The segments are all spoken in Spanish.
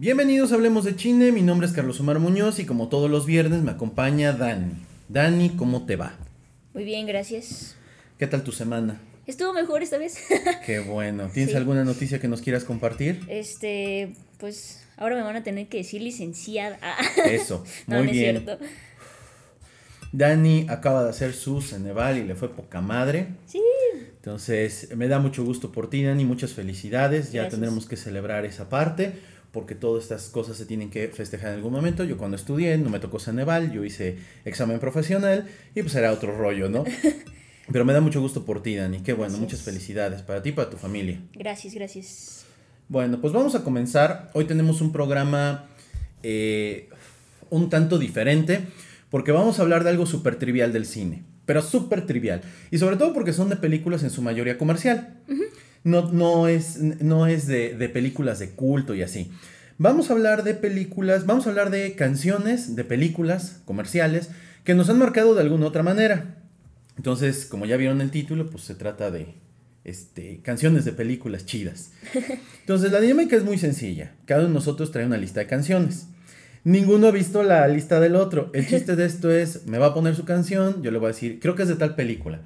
Bienvenidos a Hablemos de Chine, mi nombre es Carlos Omar Muñoz y como todos los viernes me acompaña Dani. Dani, ¿cómo te va? Muy bien, gracias. ¿Qué tal tu semana? Estuvo mejor esta vez. Qué bueno. ¿Tienes alguna noticia que nos quieras compartir? Este, pues ahora me van a tener que decir licenciada. Eso, muy bien. Es cierto. Dani acaba de hacer su Ceneval y le fue poca madre. Sí. Entonces, me da mucho gusto por ti, Dani, muchas felicidades. Ya tendremos que celebrar esa parte porque todas estas cosas se tienen que festejar en algún momento. Yo cuando estudié no me tocó Ceneval, yo hice examen profesional y pues era otro rollo, ¿no? Pero me da mucho gusto por ti, Dani. Qué bueno, muchas felicidades para ti y para tu familia. Gracias, gracias. Bueno, pues vamos a comenzar. Hoy tenemos un programa eh, un tanto diferente porque vamos a hablar de algo súper trivial del cine, pero súper trivial. Y sobre todo porque son de películas en su mayoría comercial. No, no, es, no es de, de películas de culto y así. Vamos a hablar de películas, vamos a hablar de canciones, de películas comerciales que nos han marcado de alguna otra manera. Entonces, como ya vieron el título, pues se trata de este, canciones de películas chidas. Entonces, la dinámica es muy sencilla. Cada uno de nosotros trae una lista de canciones. Ninguno ha visto la lista del otro. El chiste de esto es, me va a poner su canción, yo le voy a decir, creo que es de tal película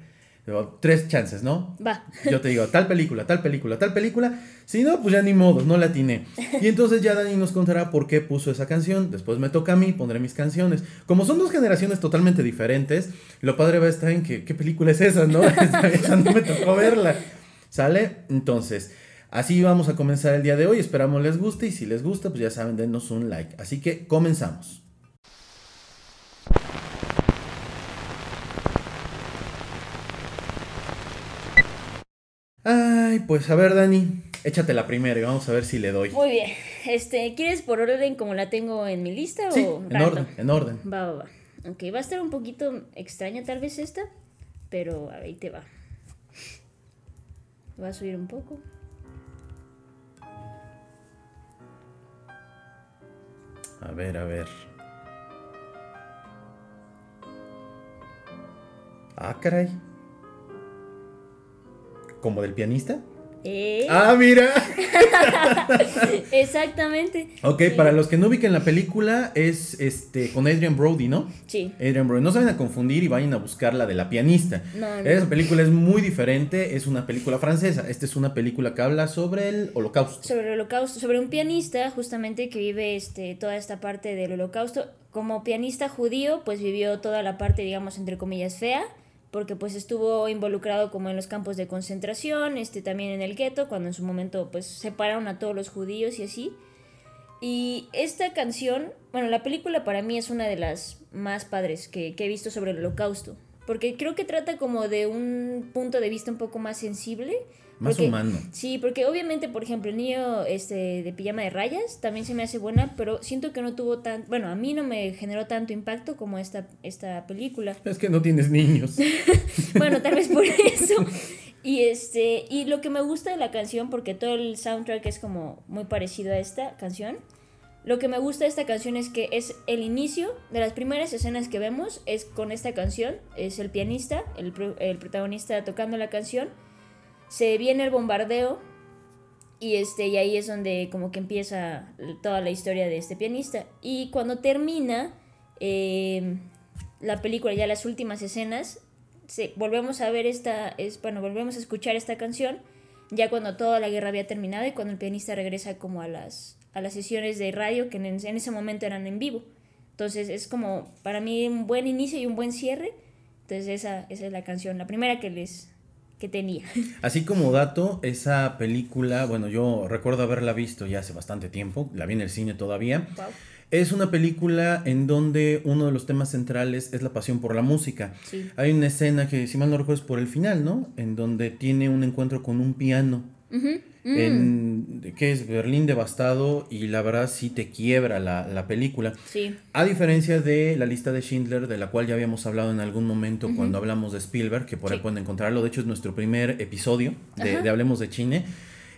tres chances, ¿no? Va. Yo te digo, tal película, tal película, tal película. Si no, pues ya ni modo, no la atiné. Y entonces ya Dani nos contará por qué puso esa canción. Después me toca a mí, pondré mis canciones. Como son dos generaciones totalmente diferentes, lo padre va a estar en que, ¿qué película es esa, no? esa no me tocó verla. ¿Sale? Entonces, así vamos a comenzar el día de hoy. Esperamos les guste y si les gusta, pues ya saben, denos un like. Así que comenzamos. Ay, pues a ver, Dani, échate la primera y vamos a ver si le doy. Muy bien. Este, ¿quieres por orden como la tengo en mi lista sí, en orden, en orden. Va, va, va. Ok, va a estar un poquito extraña tal vez esta, pero ahí te va. Va a subir un poco. A ver, a ver. Ah, caray. ¿Como del pianista? ¿Eh? Ah, mira. Exactamente. Ok, para los que no ubiquen la película, es este con Adrian Brody, ¿no? Sí. Adrian Brody. No se vayan a confundir y vayan a buscar la de la pianista. No, Esa película es muy diferente, es una película francesa. Esta es una película que habla sobre el holocausto. Sobre el holocausto, sobre un pianista justamente que vive este, toda esta parte del holocausto. Como pianista judío, pues vivió toda la parte, digamos, entre comillas, fea porque pues estuvo involucrado como en los campos de concentración, este también en el gueto, cuando en su momento pues separaron a todos los judíos y así. Y esta canción, bueno, la película para mí es una de las más padres que, que he visto sobre el holocausto, porque creo que trata como de un punto de vista un poco más sensible más humano. Sí, porque obviamente, por ejemplo, el niño este, de pijama de rayas también se me hace buena, pero siento que no tuvo tan. Bueno, a mí no me generó tanto impacto como esta, esta película. Es que no tienes niños. bueno, tal vez por eso. Y este. Y lo que me gusta de la canción, porque todo el soundtrack es como muy parecido a esta canción. Lo que me gusta de esta canción es que es el inicio de las primeras escenas que vemos, es con esta canción, es el pianista, el, el protagonista tocando la canción se viene el bombardeo y, este, y ahí es donde como que empieza toda la historia de este pianista. Y cuando termina em, la película, ya las últimas escenas, volvemos a ver esta, es, bueno, volvemos a escuchar esta canción, ya cuando toda la guerra había terminado y cuando el pianista regresa como a las, a las sesiones de radio que en, en ese momento eran en vivo. Entonces es como para mí un buen inicio y un buen cierre. Entonces esa, esa es la canción, la primera que les, que tenía. Así como dato, esa película, bueno, yo recuerdo haberla visto ya hace bastante tiempo, la vi en el cine todavía. Es una película en donde uno de los temas centrales es la pasión por la música. Hay una escena que, si mal no recuerdo, es por el final, ¿no? En donde tiene un encuentro con un piano. Mm. en, que es Berlín devastado y la verdad sí te quiebra la, película. Sí. A diferencia de la lista de Schindler, de la cual ya habíamos hablado en algún momento cuando hablamos de Spielberg, que por ahí pueden encontrarlo, de hecho es nuestro primer episodio de, de Hablemos de Chine.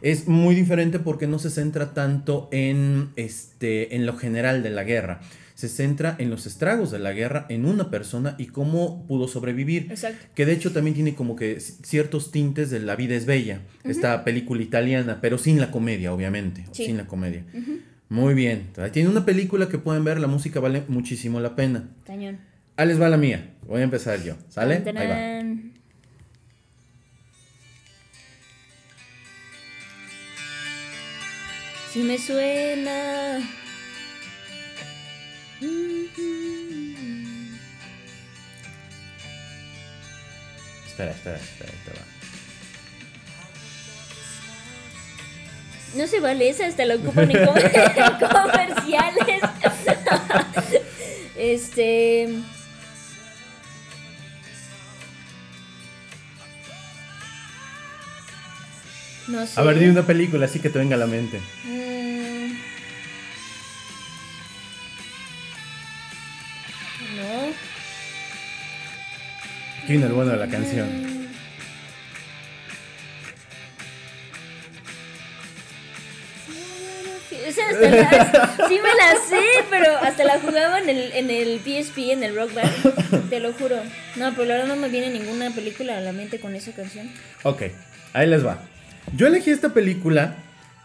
Es muy diferente porque no se centra tanto en, este, en lo general de la guerra se centra en los estragos de la guerra en una persona y cómo pudo sobrevivir. Exacto. Que de hecho también tiene como que ciertos tintes de La vida es bella, esta película italiana, pero sin la comedia, obviamente, sin la comedia. Muy bien. Tiene una película que pueden ver, la música vale muchísimo la pena. Cañón. Ahí les va la mía. Voy a empezar yo. ¿Sale? Tan, Ahí va. Sí me suena. Espera, espera, espera. va. No se vale esa, hasta la ocupan en, com- en comerciales. este. No sé. A ver, di una película así que te venga a la mente. ¿Qué viene el bueno de la canción? Hasta la- sí me la sé, pero hasta la jugaba en el, en el PSP, en el Rock Band. Te lo juro. No, pero la verdad no me viene ninguna película a la mente con esa canción. Ok, ahí les va. Yo elegí esta película,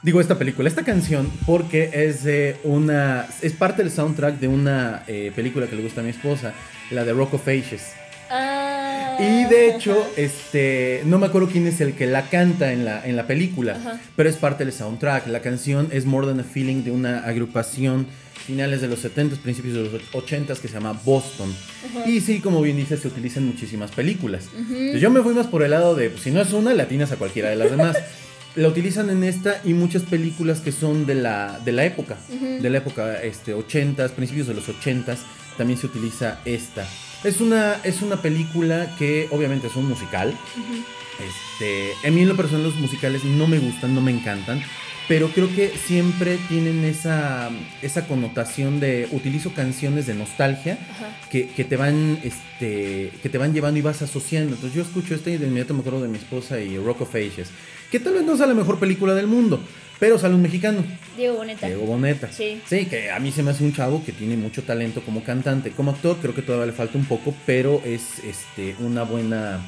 digo esta película, esta canción, porque es de una. Es parte del soundtrack de una eh, película que le gusta a mi esposa, la de Rock of Ages. Ah. Y de hecho, este, no me acuerdo quién es el que la canta en la, en la película, Ajá. pero es parte del soundtrack. La canción es More Than a Feeling de una agrupación finales de los 70s, principios de los 80s que se llama Boston. Y sí, como bien dices, se utilizan muchísimas películas. Entonces, yo me fui más por el lado de, pues, si no es una, latinas a cualquiera de las demás. La utilizan en esta y muchas películas que son de la, de la época, de la época este, 80s, principios de los 80s, también se utiliza esta. Es una, es una película que obviamente es un musical. Este, a mí en lo personal los musicales no me gustan, no me encantan, pero creo que siempre tienen esa, esa connotación de utilizo canciones de nostalgia que, que te van este que te van llevando y vas asociando. Entonces yo escucho este y de inmediato me acuerdo de mi esposa y Rock of Ages, que tal vez no sea la mejor película del mundo, pero sale un mexicano, Diego Boneta. Diego Boneta. Sí. Sí, que a mí se me hace un chavo que tiene mucho talento como cantante, como actor creo que todavía le falta un poco, pero es este una buena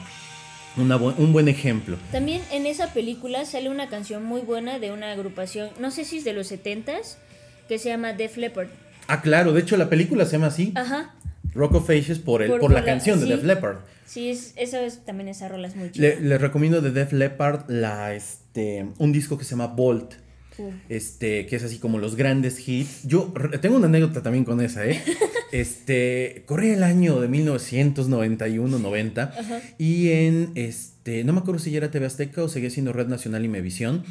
una bu- un buen ejemplo. También en esa película sale una canción muy buena de una agrupación, no sé si es de los 70s, que se llama Def Leppard. Ah, claro, de hecho la película se llama así, Ajá. Rock of Ages por el Por- por, por la la- canción de. Def Leppard. Sí, es, eso es, también esa rola es muy chida. Le- les recomiendo de Def Leppard la, este, un disco que se llama Bolt. Este, que es así como los grandes hits. Yo tengo una anécdota también con esa, ¿eh? Este, corría el año de 1991-90 y en, este, no me acuerdo si ya era TV Azteca o seguía siendo Red Nacional y Mevisión,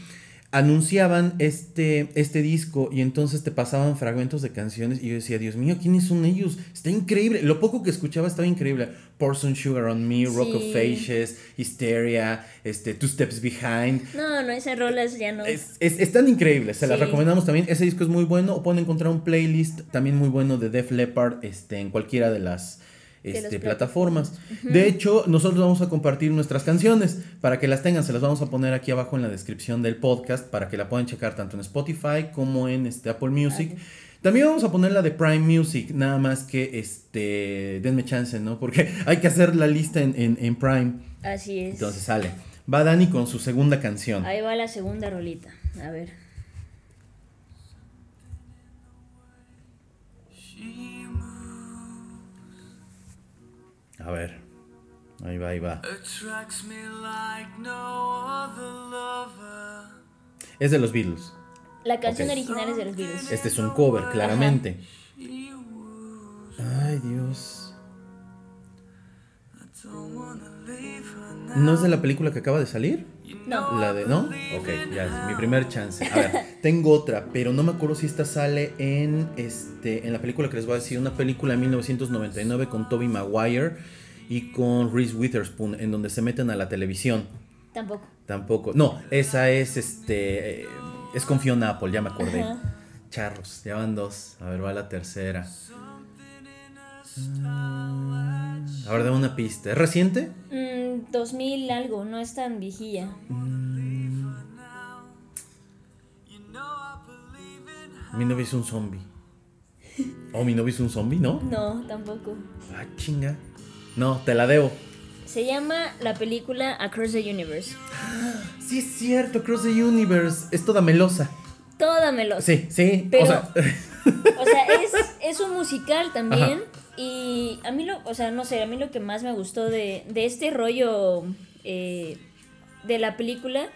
anunciaban este, este disco y entonces te pasaban fragmentos de canciones y yo decía, Dios mío, ¿quiénes son ellos? Está increíble. Lo poco que escuchaba estaba increíble. Pour Some Sugar on Me, Rock of Sí. Ages, Hysteria, este, Two Steps Behind. No, no, esas rolas ya no. Es, es- están increíbles, se las recomendamos también. Ese disco es muy bueno. O pueden encontrar un playlist también muy bueno de Def Leppard este, en cualquiera de las Este, plataformas. De hecho, nosotros vamos a compartir nuestras canciones para que las tengan. Se las vamos a poner aquí abajo en la descripción del podcast para que la puedan checar tanto en Spotify como en este, Apple Music. También vamos a poner la de Prime Music, nada más que este denme chance, ¿no? Porque hay que hacer la lista en, en- en Prime. Así es. Entonces sale. Va Dani con su segunda canción. Ahí va la segunda rolita. A ver. A ver. Ahí va, ahí va. Es de los Beatles. La canción Ok. original es de los Beatles. Este es un cover, claramente. Ay, Dios. ¿No es de la película que acaba de salir? No. La de, ¿no? Ok, ya es mi primer chance. A ver, tengo otra, pero no me acuerdo si esta sale en este en la película que les voy a decir, una película de 1999 con Toby Maguire y con Reese Witherspoon en donde se meten a la televisión. Tampoco. Tampoco. No, esa es este. eh, es con Fiona Apple, ya me acordé. Ajá. Charros, ya van dos. A ver, va la tercera. Ah, A ver, dame una pista. ¿Es reciente? Mm, 2000 algo, no es tan viejilla. Mi novio es un zombie. Oh, mi novio es un zombie, ¿no? No, tampoco. Ah, chinga. No, te la debo. Se llama la película Across the Universe. Sí, es cierto, Cross the Universe. Es toda melosa. toda melosa. Sí, sí. Pero- o sea, O sea, es, es un musical también. Y a mí lo, o sea, no sé, a mí lo que más me gustó de, de este rollo eh, de la película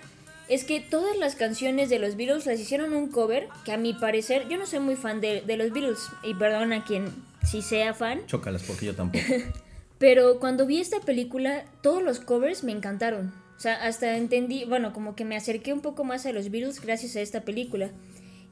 es que todas las canciones de los Beatles las hicieron un cover que a mi parecer, yo no soy muy fan de, de los Beatles, y perdón a quien sí sea fan, chócalas porque yo tampoco. pero cuando vi esta película, todos los covers me encantaron. O sea, hasta entendí, bueno, como que me acerqué un poco más a los Beatles gracias a esta película.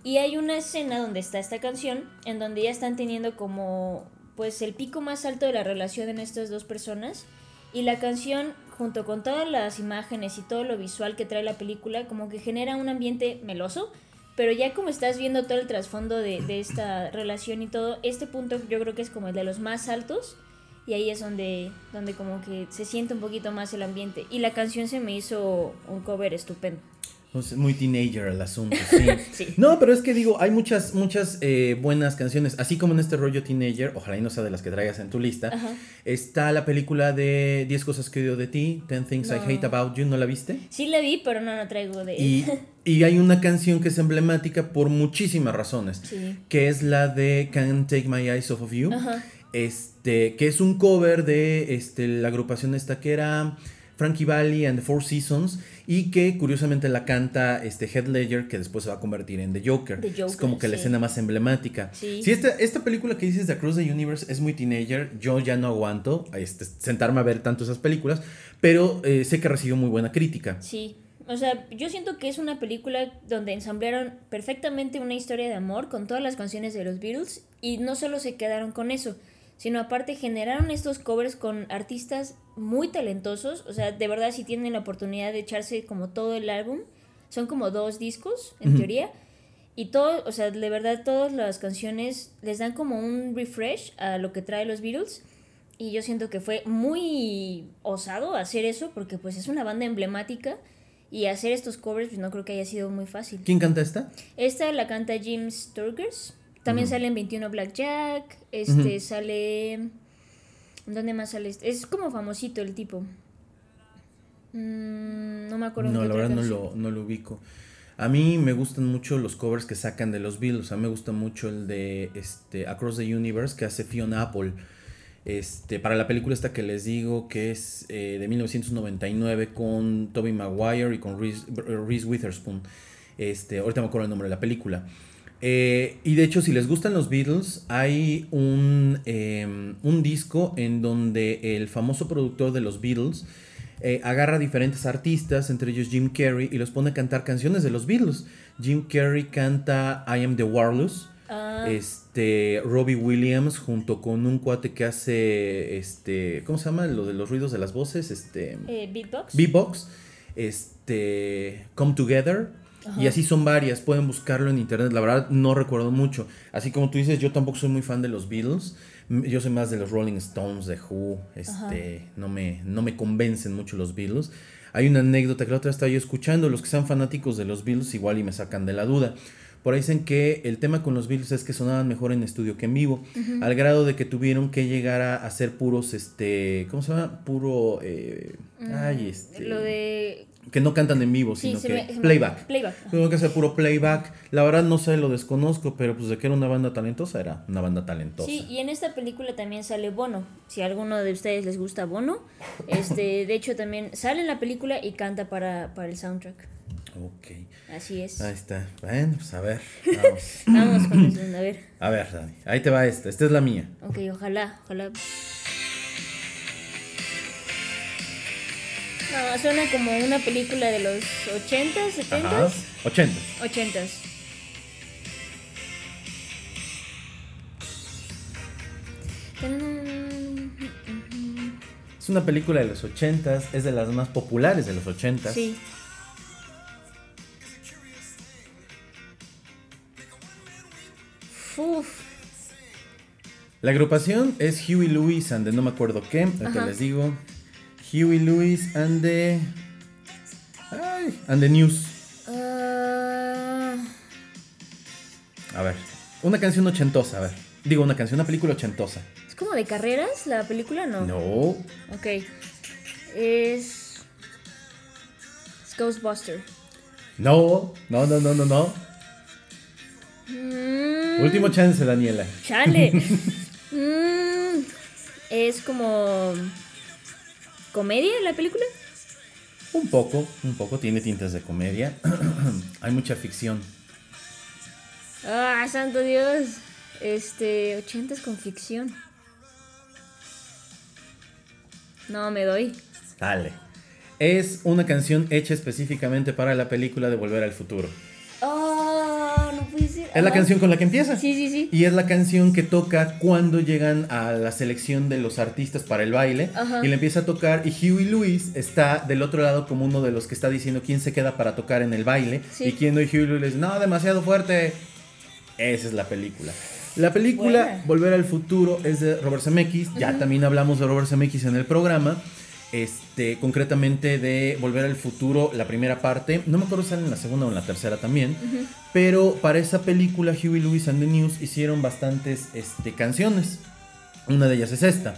Y hay una escena donde está esta canción, en donde ya están teniendo como, pues, el pico más alto de la relación en estas dos personas. Y la canción, junto con todas las imágenes y todo lo visual que trae la película, como que genera un ambiente meloso. Pero ya como estás viendo todo el trasfondo de, de esta relación y todo, este punto yo creo que es como el de los más altos. Y ahí es donde, donde como que se siente un poquito más el ambiente. Y la canción se me hizo un cover estupendo. Pues, muy teenager el asunto, sí. Sí. No, pero es que digo, hay muchas, muchas eh, buenas canciones, así como en este rollo teenager, ojalá y no sea de las que traigas en tu lista. Ajá. Está la película de 10 cosas que odio de ti, 10 Things I No. Hate About You, ¿no la viste? Sí la vi, pero no la traigo de... Y, y hay una canción que es emblemática por muchísimas razones, Sí. que es la de Can't Take My Eyes Off of You, Ajá. Este, que es un cover de este, la agrupación esta que era Frankie Valli and the Four Seasons y que curiosamente la canta este Heath Ledger que después se va a convertir en The Joker. The es Joker, como que la sí. escena más emblemática. Sí. Si esta, esta película que dices de Across the Universe es muy teenager, yo ya no aguanto este, sentarme a ver tanto esas películas, pero eh, sé que recibió muy buena crítica. Sí. O sea, yo siento que es una película donde ensamblaron perfectamente una historia de amor con todas las canciones de los Beatles y no solo se quedaron con eso, sino aparte generaron estos covers con artistas muy talentosos. O sea, de verdad si tienen la oportunidad de echarse como todo el álbum, son como dos discos en teoría. Y todo, o sea, de verdad todas las canciones les dan como un refresh a lo que trae los Beatles. Y yo siento que fue muy osado hacer eso porque pues es una banda emblemática y hacer estos covers pues no creo que haya sido muy fácil. ¿Quién canta esta? Esta la canta Jim Sturgers. También Ujú. sale en 21 Blackjack. Este sale... ¿Dónde más sale? este? Es como famosito el tipo. Mm, no me acuerdo. No, la verdad no lo, no lo ubico. A mí me gustan mucho los covers que sacan de los Beatles. A mí me gusta mucho el de este, Across the Universe que hace Fiona Apple. Este, para la película esta que les digo que es eh, de 1999 con Tobey Maguire y con Reese, Reese Witherspoon. Este, ahorita me acuerdo el nombre de la película. Eh, y de hecho, si les gustan los Beatles, hay un, eh, un disco en donde el famoso productor de los Beatles eh, agarra diferentes artistas, entre ellos Jim Carrey, y los pone a cantar canciones de los Beatles. Jim Carrey canta I Am the Warless. Ah, Este, Robbie Williams junto con un cuate que hace, este, ¿cómo se llama? Lo de los ruidos de las voces, este, eh, Beatbox. Beatbox, este, Come Together. Ajá. Y así son varias, pueden buscarlo en internet, la verdad no recuerdo mucho. Así como tú dices, yo tampoco soy muy fan de los Beatles, yo soy más de los Rolling Stones, de Who, este, no me, no me convencen mucho los Beatles. Hay una anécdota que la otra estaba yo escuchando, los que sean fanáticos de los Beatles igual y me sacan de la duda. Por ahí dicen que el tema con los Beatles es que sonaban mejor en estudio que en vivo, al grado de que tuvieron que llegar a hacer puros, este, ¿cómo se llama? Puro, eh, ay, este, Mm, Lo de... que no cantan en vivo, Sí, sino se que me- playback. Playback. Tuvo que hacer puro playback. La verdad no sé, lo desconozco, pero pues de que era una banda talentosa, era una banda talentosa. Sí, y en esta película también sale Bono. Si a alguno de ustedes les gusta Bono, este, de hecho también sale en la película y canta para, para el soundtrack. Ok, Así es. ahí está. Bueno, pues a ver, vamos. Vamos con segunda, a ver. A ver, Dani, ahí te va esta. Esta es la mía. Ok, ojalá, ojalá. No, suena como una película de los 80s, 70s. Ajá. 80. 80s. Es una película de los 80, es de las más populares de los 80. Sí. Uf, La agrupación es Huey Lewis and the no me acuerdo qué, Ajá. les digo. Huey Lewis and the. Ay, and the News. ah, A ver, una canción ochentosa, a ver. Digo, una canción, una película ochentosa. ¿Es como de carreras la película? No. No. Ok. Es. Es Ghostbuster. No, no, no, no, no, no. Mm, Último chance, Daniela. Chale. Mm, es como. ¿Comedia la película? Un poco, un poco, tiene tintas de comedia. Hay mucha ficción. Ah, santo Dios. Este, 80 con ficción. No, me doy. Dale. Es una canción hecha específicamente para la película de Volver al Futuro. Es la canción con la que empieza. Sí, sí, sí. Y es la canción que toca cuando llegan a la selección de los artistas para el baile. Ajá. Y le empieza a tocar. Y Huey Lewis está del otro lado como uno de los que está diciendo quién se queda para tocar en el baile. Sí. Y quién no. Y Huey Lewis no, demasiado fuerte. Esa es la película. La película Buena. Volver al Futuro es de Robert Zemeckis. Ya también hablamos de Robert Zemeckis en el programa. Este, concretamente de Volver al Futuro, la primera parte. No me acuerdo si sale en la segunda o en la tercera también. Pero para esa película, Huey Lewis and the News hicieron bastantes este, canciones. Una de ellas es esta.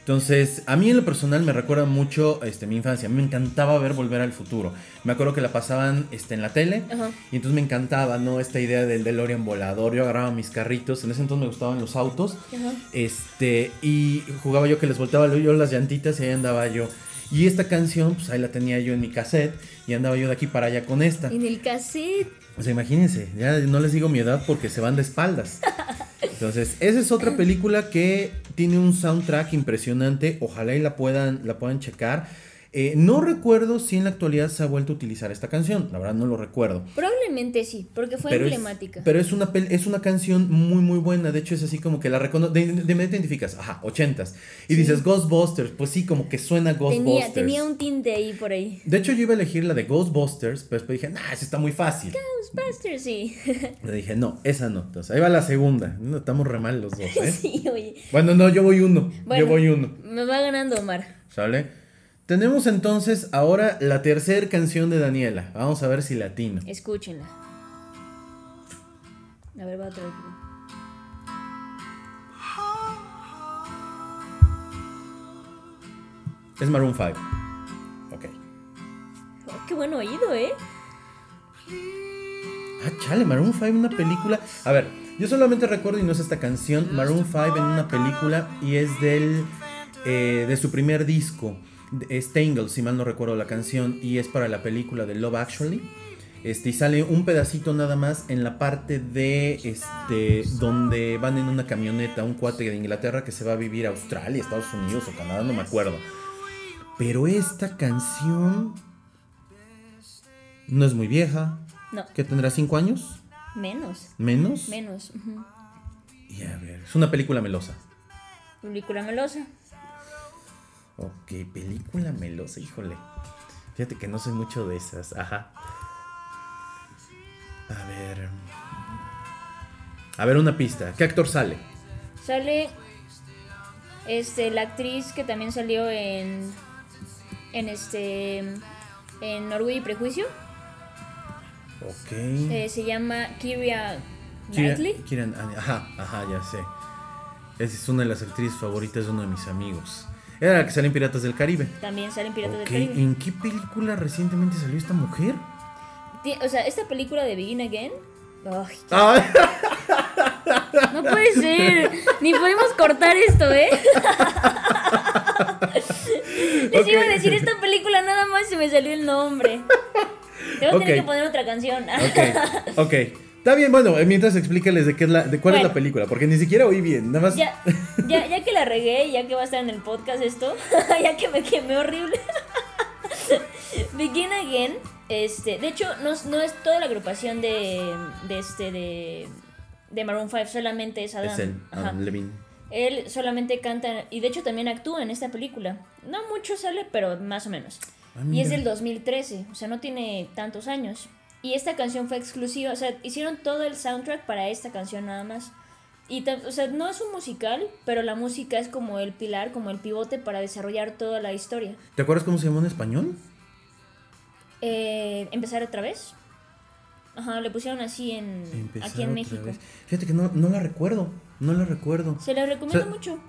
Entonces, a mí en lo personal me recuerda mucho este, mi infancia. A mí me encantaba ver Volver al Futuro. Me acuerdo que la pasaban este, en la tele. Ajá. Y entonces me encantaba, ¿no? Esta idea del DeLorean volador. Yo agarraba mis carritos. En ese entonces me gustaban los autos. Ajá. Este, y jugaba yo que les volteaba yo las llantitas y ahí andaba yo. Y esta canción, pues ahí la tenía yo en mi cassette. Y andaba yo de aquí para allá con esta. En el cassette. O sea, imagínense, ya no les digo mi edad porque se van de espaldas. Entonces, esa es otra película que tiene un soundtrack impresionante. Ojalá y la puedan, la puedan checar. Eh, no recuerdo si en la actualidad se ha vuelto a utilizar esta canción. La verdad no lo recuerdo. Probablemente sí, porque fue Pero es, emblemática. pero es una es una canción muy muy buena. De hecho es así como que la reconoces. De, de, de identificas. Ajá, ochentas. Y dices Ghostbusters. Pues sí, como que suena Ghostbusters. tenía, tenía un tinte ahí por ahí. De hecho yo iba a elegir la de Ghostbusters. Pero después dije, nah, esa está muy fácil. Ghostbusters, sí. Le dije, no, esa no. Entonces, ahí va la segunda. No, estamos re mal los dos, ¿eh? sí, oye. Bueno, no, yo voy uno. Bueno. Yo voy uno. Me va ganando Omar. ¿Sale? Tenemos entonces ahora la tercera canción de Daniela. Vamos a ver si latino. Escúchenla. A ver, va otra vez. Es Maroon 5. Ok. Oh, qué buen oído, ¿eh? Ah, chale, Maroon 5 una película. A ver, yo solamente recuerdo y no es esta canción. Maroon 5 en una película y es del eh, de su primer disco. Es Tangle, si mal no recuerdo la canción. Y es para la película de Love Actually. Este, y sale un pedacito nada más en la parte de este donde van en una camioneta un cuate de Inglaterra que se va a vivir a Australia, Estados Unidos o Canadá, no me acuerdo. Pero esta canción no es muy vieja. No, ¿Qué tendrá? ¿Cinco años? menos. ¿Menos? Menos. Y a ver, es una película melosa. Película melosa. Ok, película melosa, híjole. Fíjate que no soy mucho de esas, ajá. A ver. A ver, una pista. ¿Qué actor sale? Sale este la actriz que también salió en en este en Orgullo y Prejuicio. Ok. Eh, se llama Kira- Knightley. Kieran- ajá, ajá, ya sé. Esa es una de las actrices favoritas de uno de mis amigos. Era la que sale en Piratas del Caribe. También sale en Piratas del Caribe. ¿en qué película recientemente salió esta mujer? O sea, esta película de Begin Again. Ay, Ah, no puede ser. Ni podemos cortar esto, ¿eh? Les iba a decir esta película nada más se me salió el nombre. Te voy a tener Ok. que poner otra canción. Ok, ok. Está bien, bueno, eh, mientras explícales de qué es la, de cuál es la película, porque ni siquiera oí bien, nada más. Ya, ya, ya que la regué, ya que va a estar en el podcast esto, ya que me quemé horrible. Begin Again, este, de hecho, no, es- no es toda la agrupación de, de este, de, de Maroon 5, solamente es Adam. es él. Adam Levine. Él solamente canta, y de hecho también actúa en esta película. No mucho sale, pero más o menos. Ah, y es del 2013, o sea, no tiene tantos años. Y esta canción fue exclusiva, o sea, hicieron todo el soundtrack para esta canción nada más. Y, o sea, no es un musical, pero la música es como el pilar, como el pivote para desarrollar toda la historia. ¿Te acuerdas cómo se llamó en español? Eh, ¿Empezar otra vez? Ajá, le pusieron así en, Empezar aquí en México. vez. Fíjate que no, no la recuerdo, no la recuerdo. Se la recomiendo O sea, mucho.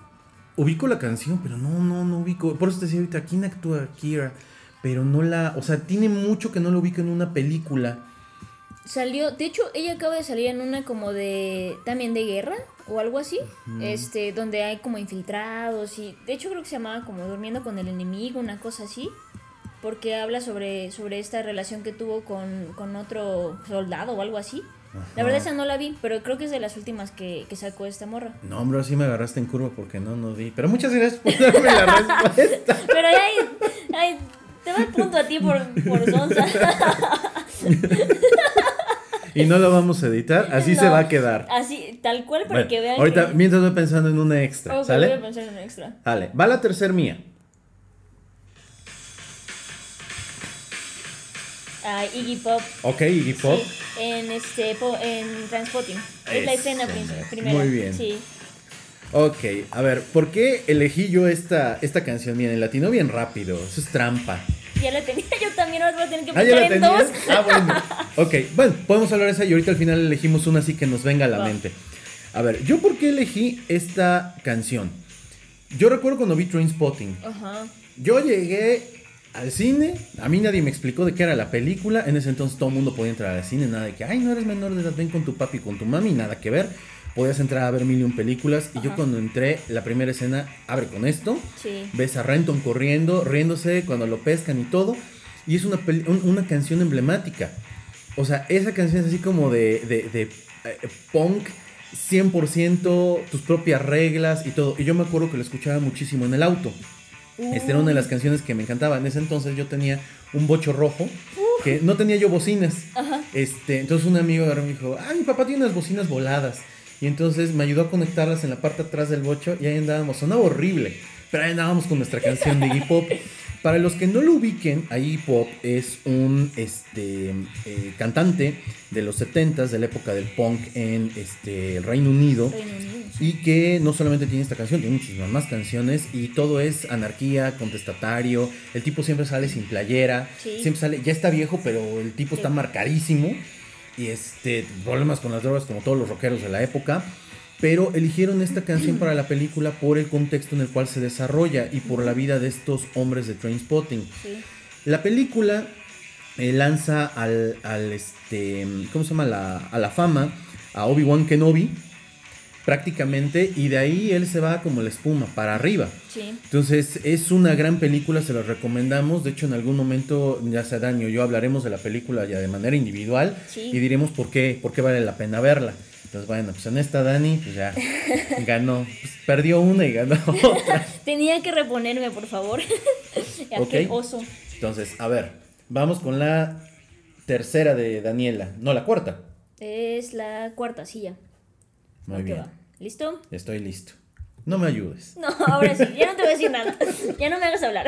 Ubico la canción, pero no, no, no ubico. Por eso te decía ahorita, ¿quién actúa Kira? Pero no la. O sea, tiene mucho que no lo ubico en una película. Salió, de hecho, ella acaba de salir en una como de, también de guerra o algo así, este, donde hay como infiltrados y, de hecho creo que se llamaba como durmiendo con el enemigo, una cosa así, porque habla sobre, sobre esta relación que tuvo con, con otro soldado o algo así. La verdad esa no la vi, pero creo que es de las últimas que, que sacó esta morra. No, hombre, sí me agarraste en curva porque no, no vi. Pero muchas gracias por darme la respuesta. Pero ahí, ahí te va el punto a ti por, por sonsa. Y no lo vamos a editar, así se va a quedar. Así, tal cual, para Bueno, que vean ahorita, que... mientras voy pensando en una extra, Ok, voy a ¿sale? pensar en un extra. Vale, va la tercer mía. Ah, Iggy Pop. Ok, Iggy Pop. Sí, en este en Transpotting. Es la escena prim- primera. Muy bien. Sí. Ok, a ver, ¿por qué elegí yo esta, esta canción? Bien, en latino bien rápido, eso es trampa. Ya la tenía yo también, ahora voy a tener que Ah, ya la en dos. tenías. Ah, bueno. Ok, bueno, podemos hablar de esa y ahorita al final elegimos una así que nos venga a la mente. A ver, ¿yo por qué elegí esta canción? Yo recuerdo cuando vi Trainspotting. Ajá. Yo llegué al cine, a mí nadie me explicó de qué era la película. En ese entonces todo el mundo podía entrar al cine, nada de que, ay, no eres menor de edad, ven con tu papi, con tu mami, nada que ver. Podías entrar a ver mil y un películas. Y yo Ajá. cuando entré, la primera escena abre con esto. Sí. Ves a Renton corriendo, riéndose cuando lo pescan y todo. Y es una, un- una canción emblemática. O sea, esa canción es así como de, de, de, eh, punk, 100%, tus propias reglas y todo. Y yo me acuerdo que lo escuchaba muchísimo en el auto. Esta era una de las canciones que me encantaba. En ese entonces yo tenía un bocho rojo que no tenía yo bocinas. Ajá. Este, entonces un amigo agarró y me dijo, ah, mi papá tiene unas bocinas voladas. Y entonces me ayudó a conectarlas en la parte atrás del bocho y ahí andábamos. Sonaba horrible, pero ahí andábamos con nuestra canción de Iggy Pop. Para los que no lo ubiquen, a Iggy Pop es un este, eh, cantante de los 70s, de la época del punk en este, el Reino Unido. Reino Unido. Y que no solamente tiene esta canción, tiene muchísimas más canciones y todo es anarquía, contestatario. El tipo siempre sale sin playera, Sí. siempre sale, ya está viejo, pero el tipo está marcadísimo. Y este, problemas con las drogas como todos los rockeros de la época. Pero eligieron esta canción para la película por el contexto en el cual se desarrolla y por la vida de estos hombres de Trainspotting. Sí. La película eh, lanza al, al, este, ¿cómo se llama? La- a la fama a Obi-Wan Kenobi prácticamente y de ahí él se va como la espuma para arriba. Sí. Entonces es una gran película, se la recomendamos. De hecho, en algún momento, ya sea Dani o yo, hablaremos de la película ya de manera individual Sí. y diremos por qué, por qué vale la pena verla. Entonces, bueno, pues en esta Dani, pues ya ganó, pues, perdió una y ganó otra. Tenía que reponerme, por favor. Ok. Qué oso. Entonces, a ver, vamos con la tercera de Daniela, no la cuarta. Es la cuarta silla. Muy bien, va. ¿Listo? estoy listo. No me ayudes. No, ahora sí, ya no te voy a decir nada. Ya no me hagas hablar.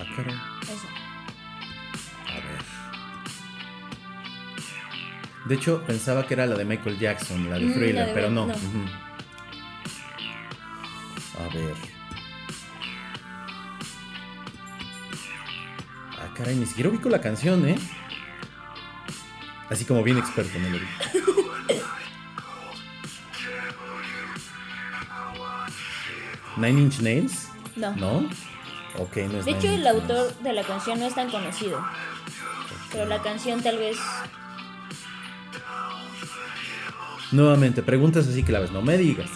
Ah, caray. Eso. A ver. De hecho, pensaba que era la de Michael Jackson, la de Mm, Thriller, la de pero no. A ver. Caray, ni siquiera ubico la canción, ¿eh? Así como bien experto, me lo digo. Nine Inch Nails? No. ¿No? Ok, no es De hecho, Nine el autor de la canción no es tan conocido. Pero la canción tal vez. Nuevamente, preguntas así claves, no me digas.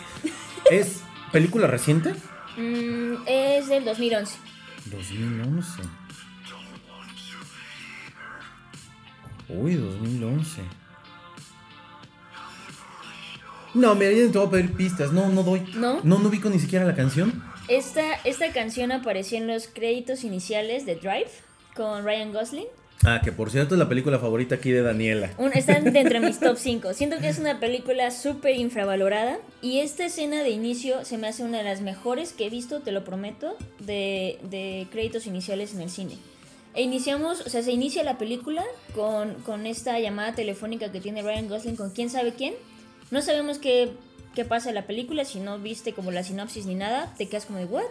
¿Es película reciente? mm, es del 2011. 2011. Uy, 2011. No, mira, ya te voy a pedir pistas. No, no doy. ¿No? No, no ubico ni siquiera la canción. Esta, esta canción apareció en los créditos iniciales de Drive con Ryan Gosling. Ah, que por cierto es la película favorita aquí de Daniela. Un- están dentro de mis top 5. Siento que es una película súper infravalorada. Y esta escena de inicio se me hace una de las mejores que he visto, te lo prometo, de, de créditos iniciales en el cine. Iniciamos, o sea, se inicia la película con, con esta llamada telefónica que tiene Ryan Gosling con quién sabe quién. No sabemos qué, qué pasa en la película, si no viste como la sinopsis ni nada, te quedas como de what.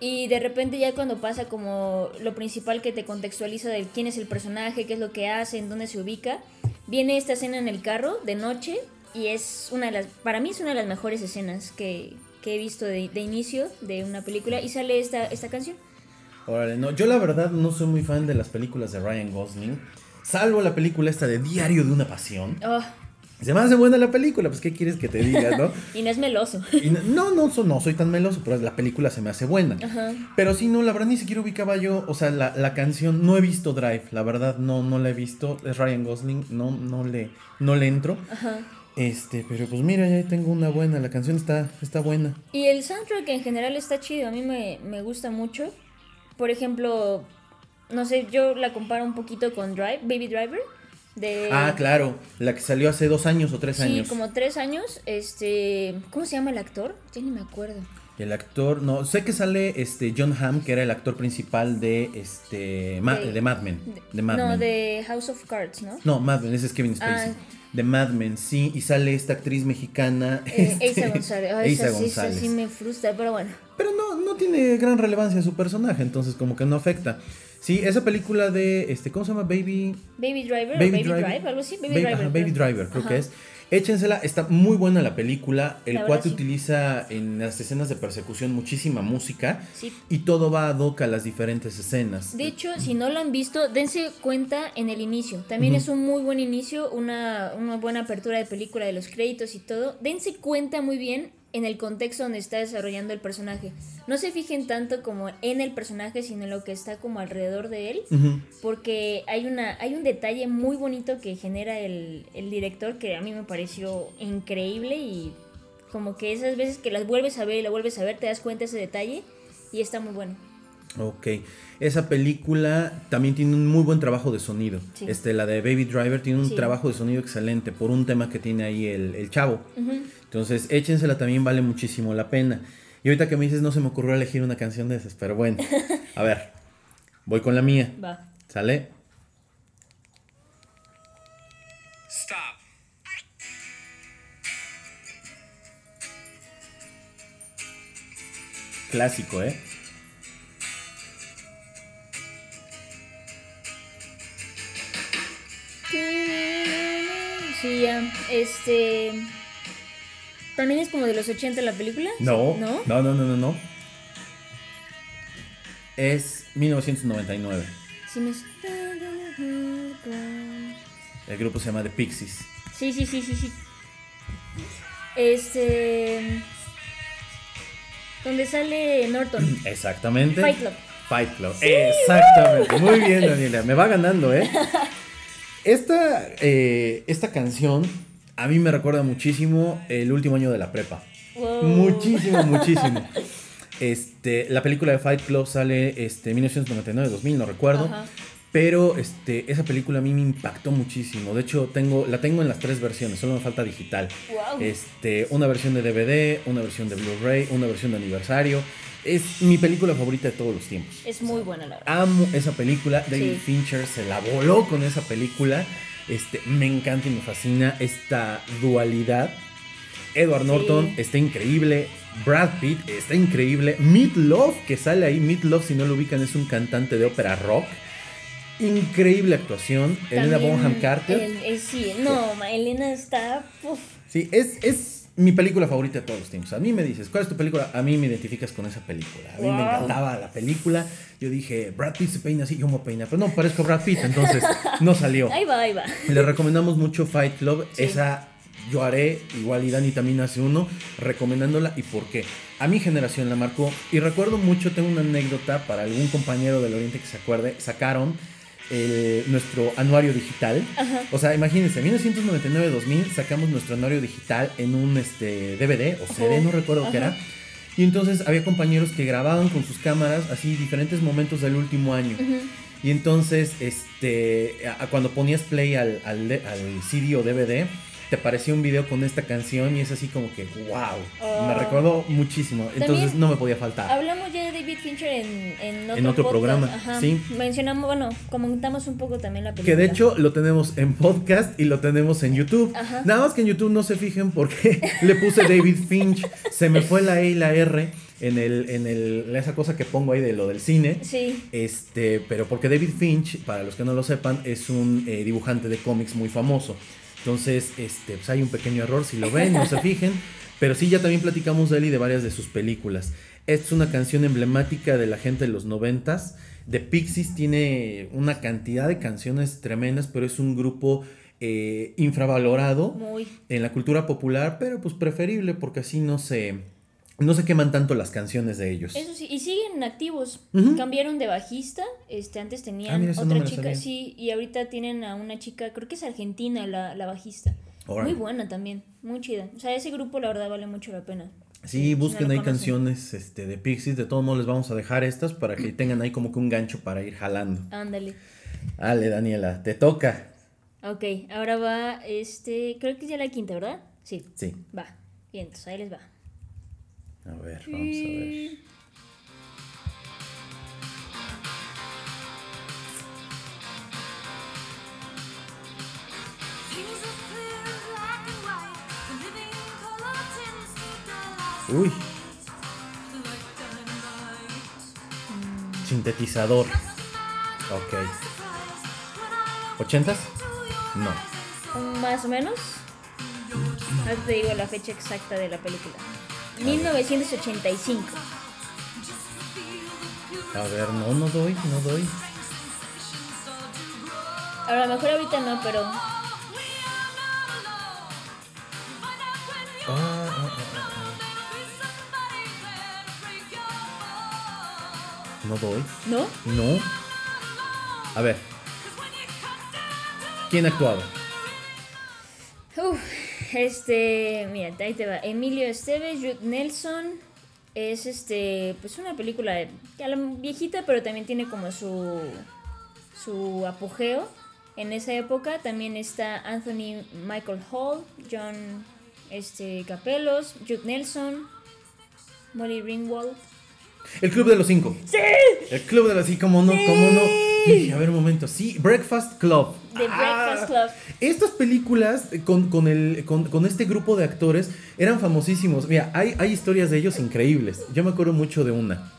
Y de repente ya cuando pasa como lo principal que te contextualiza de quién es el personaje, qué es lo que hace, en dónde se ubica, viene esta escena en el carro de noche y es una de las, para mí es una de las mejores escenas que, que he visto de, de inicio de una película y sale esta, esta canción. Órale, no, yo la verdad no soy muy fan de las películas de Ryan Gosling, salvo la película esta de Diario de una Pasión. Oh, Se me hace buena la película, pues qué quieres que te diga, ¿no? y no es meloso. Y no, no, no, no soy tan meloso, pero la película se me hace buena. Ajá. Pero sí, no, la verdad ni siquiera ubicaba yo, o sea, la, la canción, no he visto Drive, la verdad no, no la he visto, es Ryan Gosling, no, no le, no le entro. Ajá. Este, pero pues mira, ya tengo una buena, la canción está, está buena. Y el soundtrack en general está chido, a mí me, me gusta mucho. Por ejemplo, no sé, yo la comparo un poquito con Drive, Baby Driver. De, Ah, claro, la que salió hace dos años o tres Sí, años. como tres años. Este, ¿cómo se llama el actor? Ya ni me acuerdo. El actor, no, sé que sale este John Hamm, que era el actor principal de este Ma- De- de, Mad Men. De Mad no, Men. de House of Cards, ¿no? No, Mad Men, ese es Kevin Spacey. Ah. De Mad Men, sí, y sale esta actriz mexicana. Eh, este, Eiza González. Eiza esa, sí, González. sí me frustra, pero bueno. Pero no, no tiene gran relevancia su personaje, entonces como que no afecta. Sí, esa película de, este, ¿cómo se llama? Baby... Baby Driver Baby Baby Driver. Drive, algo así. Baby, Baby, Driver. ajá, Baby creo. Driver, creo Ajá. que es. Échensela, está muy buena la película. El cuate sí. utiliza en las escenas de persecución muchísima música Sí. y todo va ad hoc a las diferentes escenas. De hecho, si no lo han visto, dense cuenta en el inicio. También es un muy buen inicio, una, una buena apertura de película de los créditos y todo. Dense cuenta muy bien en el contexto donde está desarrollando el personaje. No se fijen tanto como en el personaje, sino en lo que está como alrededor de él. Porque hay, una, hay un detalle muy bonito que genera el, el director que a mí me pareció increíble y como que esas veces que las vuelves a ver y la vuelves a ver te das cuenta de ese detalle y está muy bueno. Ok, esa película también tiene un muy buen trabajo de sonido. Sí. Este, la de Baby Driver tiene un Sí. trabajo de sonido excelente por un tema que tiene ahí el, el chavo. Entonces, échensela también vale muchísimo la pena. Y ahorita que me dices, no se me ocurrió elegir una canción de esas, pero bueno. A ver, voy con la mía. Va. ¿Sale? Stop. Clásico, ¿eh? Sí, ya. Este. ¿También es como de los 80 la película? No, ¿No? no, no, no, no, no. Es 1999. Sí, me... El grupo se llama The Pixies. sí, sí, sí, sí, sí. Este. Donde sale Norton. Exactamente. Fight Club. Fight Club. Exactamente. Muy bien, Daniela. Me va ganando, ¿eh? Esta, eh, esta canción a mí me recuerda muchísimo el último año de la prepa. Wow. Muchísimo, muchísimo. Este, la película de Fight Club sale este 1999, 2000, no recuerdo. Ajá. Pero este, esa película a mí me impactó muchísimo. De hecho, tengo, la tengo en las tres versiones, solo me falta digital. Wow. Este, una versión de DVD, una versión de Blu-ray, una versión de aniversario. Es mi película favorita de todos los tiempos. Es muy buena, la verdad. Amo esa película. David Sí. Fincher se la voló con esa película. Este, me encanta y me fascina esta dualidad. Edward Norton Sí. está increíble. Brad Pitt está increíble. Meat Love, que sale ahí. Meat Love, si no lo ubican, es un cantante de ópera rock. Increíble actuación. Elena Bonham Carter. el- el- sí, no, Elena está. uf. Sí, es, es mi película favorita de todos los tiempos. A mí me dices, ¿cuál es tu película? A mí me identificas con esa película. A mí me encantaba la película. Yo dije, Brad Pitt se peina así, yo me voy a peinar. Pero no, parezco Brad Pitt, entonces no salió. Ahí va, ahí va. Le recomendamos mucho Fight Club. Sí. Esa yo haré, igual y Dani también hace uno, recomendándola y por qué. A mi generación la marcó y recuerdo mucho, tengo una anécdota para algún compañero del Oriente que se acuerde, sacaron el- nuestro anuario digital. Ajá. O sea, imagínense, 1999-2000 sacamos nuestro anuario digital en un este, DVD o CD, no recuerdo qué era. Y entonces había compañeros que grababan con sus cámaras así diferentes momentos del último año. Y entonces, este, a- a cuando ponías play al, al, al CD o DVD, te aparecía un video con esta canción y es así como que, wow, me Oh. recordó muchísimo. Entonces no me podía faltar. Hablamos ya de David Fincher en, en otro, En otro programa, Ajá. sí. Mencionamos, bueno, comentamos un poco también la película. Que de hecho lo tenemos en podcast y lo tenemos en YouTube. Ajá. Nada más que en YouTube no se fijen porque le puse David Finch. Se me fue la E y la R en, el, en el, esa cosa que pongo ahí de lo del cine. Sí, Este, pero porque David Finch, para los que no lo sepan, es un eh, dibujante de cómics muy famoso. Entonces, este, pues hay un pequeño error si lo ven, no se fijen. Pero sí, ya también platicamos de él y de varias de sus películas. Esta es una canción emblemática de la gente de los noventas. The Pixies tiene una cantidad de canciones tremendas, pero es un grupo eh, infravalorado Muy. en la cultura popular, pero pues preferible porque así no se, no se queman tanto las canciones de ellos. Eso sí, y siguen activos. Cambiaron de bajista. Este, antes tenían Ah, mira, esa no otra chica, sí, y ahorita tienen a una chica, creo que es argentina la, la bajista. Muy buena también, muy chida. O sea, ese grupo la verdad vale mucho la pena. Sí, busquen no ahí canciones este, de Pixies. De todos modos, les vamos a dejar estas para que tengan ahí como que un gancho para ir jalando. Ándale. Dale, Daniela, te toca. Ok, ahora va, este, creo que es ya la quinta, ¿verdad? Sí, Sí, va. Bien, entonces ahí les va. A ver, vamos a ver. Uy, sintetizador. Ok. Surprise when I look ¿Ochentas? into your No. Un Más o menos. Ahora te digo la fecha exacta de la película. 1985. A ver, no, no doy, no doy. A lo mejor ahorita no, pero Ah, ah, ah. No doy. ¿no? No. A ver. ¿Quién ha actuado? Uf, este, mira, ahí te va. Emilio Esteves, Ruth Nelson. Es este, pues una película de- ya la viejita, pero también tiene como su su apogeo en esa época. También está Anthony Michael Hall, John este Capelos, Ruth Nelson, Molly Ringwald. El Club de los Cinco. ¡Sí! El Club de los Cinco, ¿cómo no? ¿Cómo no? Dije, a ver un momento. Sí, Breakfast Club. The Breakfast Club. Estas películas con, con el, con, con este grupo de actores eran famosísimos. Mira, hay, hay historias de ellos increíbles. Yo me acuerdo mucho de una.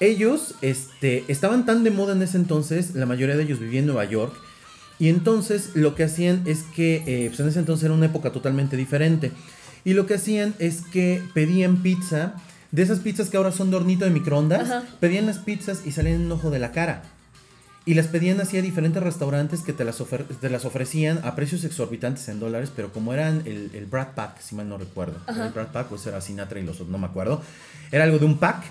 Ellos este, estaban tan de moda en ese entonces, la mayoría de ellos vivían en Nueva York. Y entonces lo que hacían es que, eh, pues en ese entonces era una época totalmente diferente. Y lo que hacían es que pedían pizza, de esas pizzas que ahora son de hornito de microondas, Ajá. pedían las pizzas y salían en un ojo de la cara. Y las pedían así a diferentes restaurantes que te las, te las ofrecían a precios exorbitantes en dólares, pero como eran el, el Brad Pack, si mal no recuerdo. El Brad Pack, o ese era Sinatra y los otros, no me acuerdo. Era algo de un pack.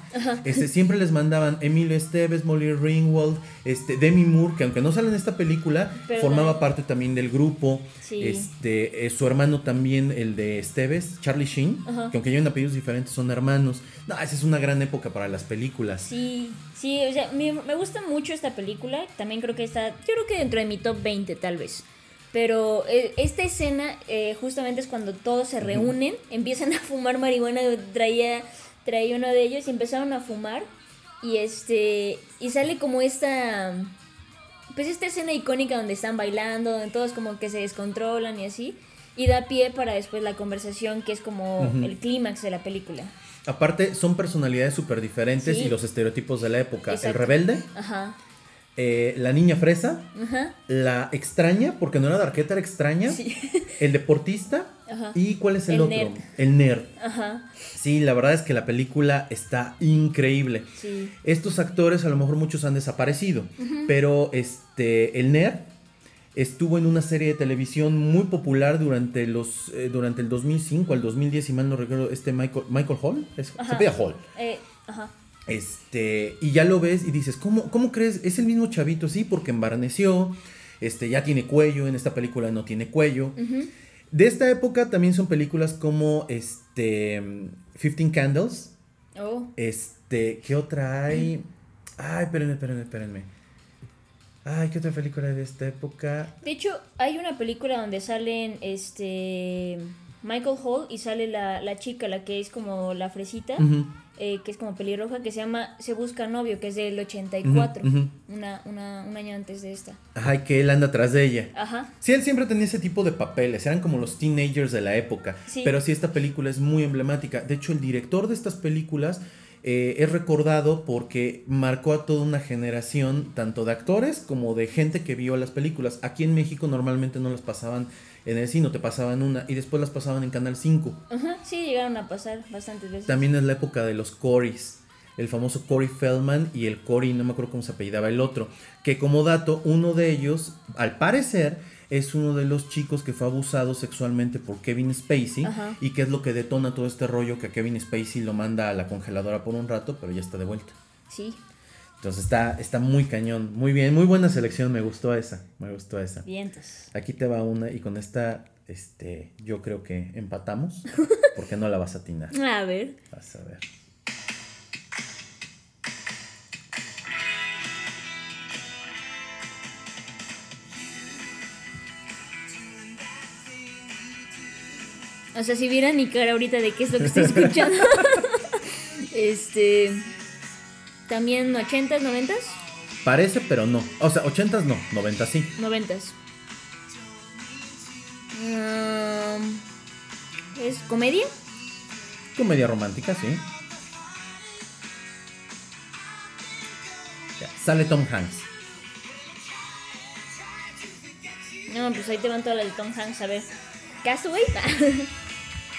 Este, siempre les mandaban Emilio Esteves, Molly Ringwald, este, Demi Moore, que aunque no sale en esta película, Pero formaba parte también del grupo. Sí. Este, eh, su hermano también, el de Esteves, Charlie Sheen, Ajá. que aunque llevan apellidos diferentes, son hermanos. No, esa es una gran época para las películas. Sí, sí, o sea, me, me gusta mucho esta película. También creo que está, yo creo que dentro de mi top 20 tal vez. Pero eh, esta escena eh, justamente es cuando todos se reúnen, empiezan a fumar marihuana. Traía, traía uno de ellos y empezaron a fumar. Y este, y sale como esta, pues esta escena icónica donde están bailando, donde todos como que se descontrolan y así. Y da pie para después la conversación que es como el clímax de la película. Aparte, son personalidades súper diferentes Sí. y los estereotipos de la época. El rebelde, Ajá, eh, la niña fresa, ajá. la extraña, porque no era darqueta, era extraña, Sí. el deportista Ajá. y ¿cuál es el, El otro? nerd. El nerd. Ajá, Sí, la verdad es que la película está increíble. sí. Estos actores, a lo mejor muchos han desaparecido, pero este, el nerd estuvo en una serie de televisión muy popular durante los eh, durante el 2005 al 2010, si mal no recuerdo, este Michael, Michael Hall, es, se pide Hall. Eh, ajá. Este, y ya lo ves y dices, ¿cómo, ¿cómo crees? Es el mismo chavito, sí, porque embarneció, este, ya tiene cuello, en esta película no tiene cuello. De esta época también son películas como, este, 15 Candles, Oh, este, ¿qué otra hay? Ay, espérenme, espérenme, espérenme. Ay, ¿qué otra película de esta época? De hecho, hay una película donde salen este Michael Hall y sale la, la chica, la que es como la fresita, eh, que es como pelirroja, que se llama Se Busca Novio, que es del 84, Ujú, ujú. Una, una, un año antes de esta. Ay, que él anda atrás de ella. Ajá. Sí, él siempre tenía ese tipo de papeles, eran como los teenagers de la época. Sí. Pero sí, esta película es muy emblemática. De hecho, el director de estas películas eh, es recordado porque marcó a toda una generación, tanto de actores como de gente que vio las películas. Aquí en México normalmente no las pasaban en el cine, te pasaban una y después las pasaban en Canal 5. Ajá, sí, llegaron a pasar bastantes veces. También es la época de los Corys. El famoso Corey Feldman y el Corey, no me acuerdo cómo se apellidaba el otro. Que como dato, uno de ellos, al parecer, es uno de los chicos que fue abusado sexualmente por Kevin Spacey. Ajá. Y que es lo que detona todo este rollo que Kevin Spacey lo manda a la congeladora por un rato, pero ya está de vuelta. Sí, Entonces está, está muy cañón. Muy bien, muy buena selección. Me gustó esa. Me gustó esa. vientos. Aquí te va una y con esta, este, yo creo que empatamos. Porque no la vas a atinar. A ver. Vas a ver. O sea, si vieran mi cara ahorita de qué es lo que estoy escuchando. este. También 80s, 90s, Parece, pero no. O sea, 80s no, 90 sí. 90s. Um, ¿Es comedia? Comedia romántica, sí. Ya, Sale Tom Hanks. No, pues ahí te van todas las de Tom Hanks, a ver. ¿Castaway?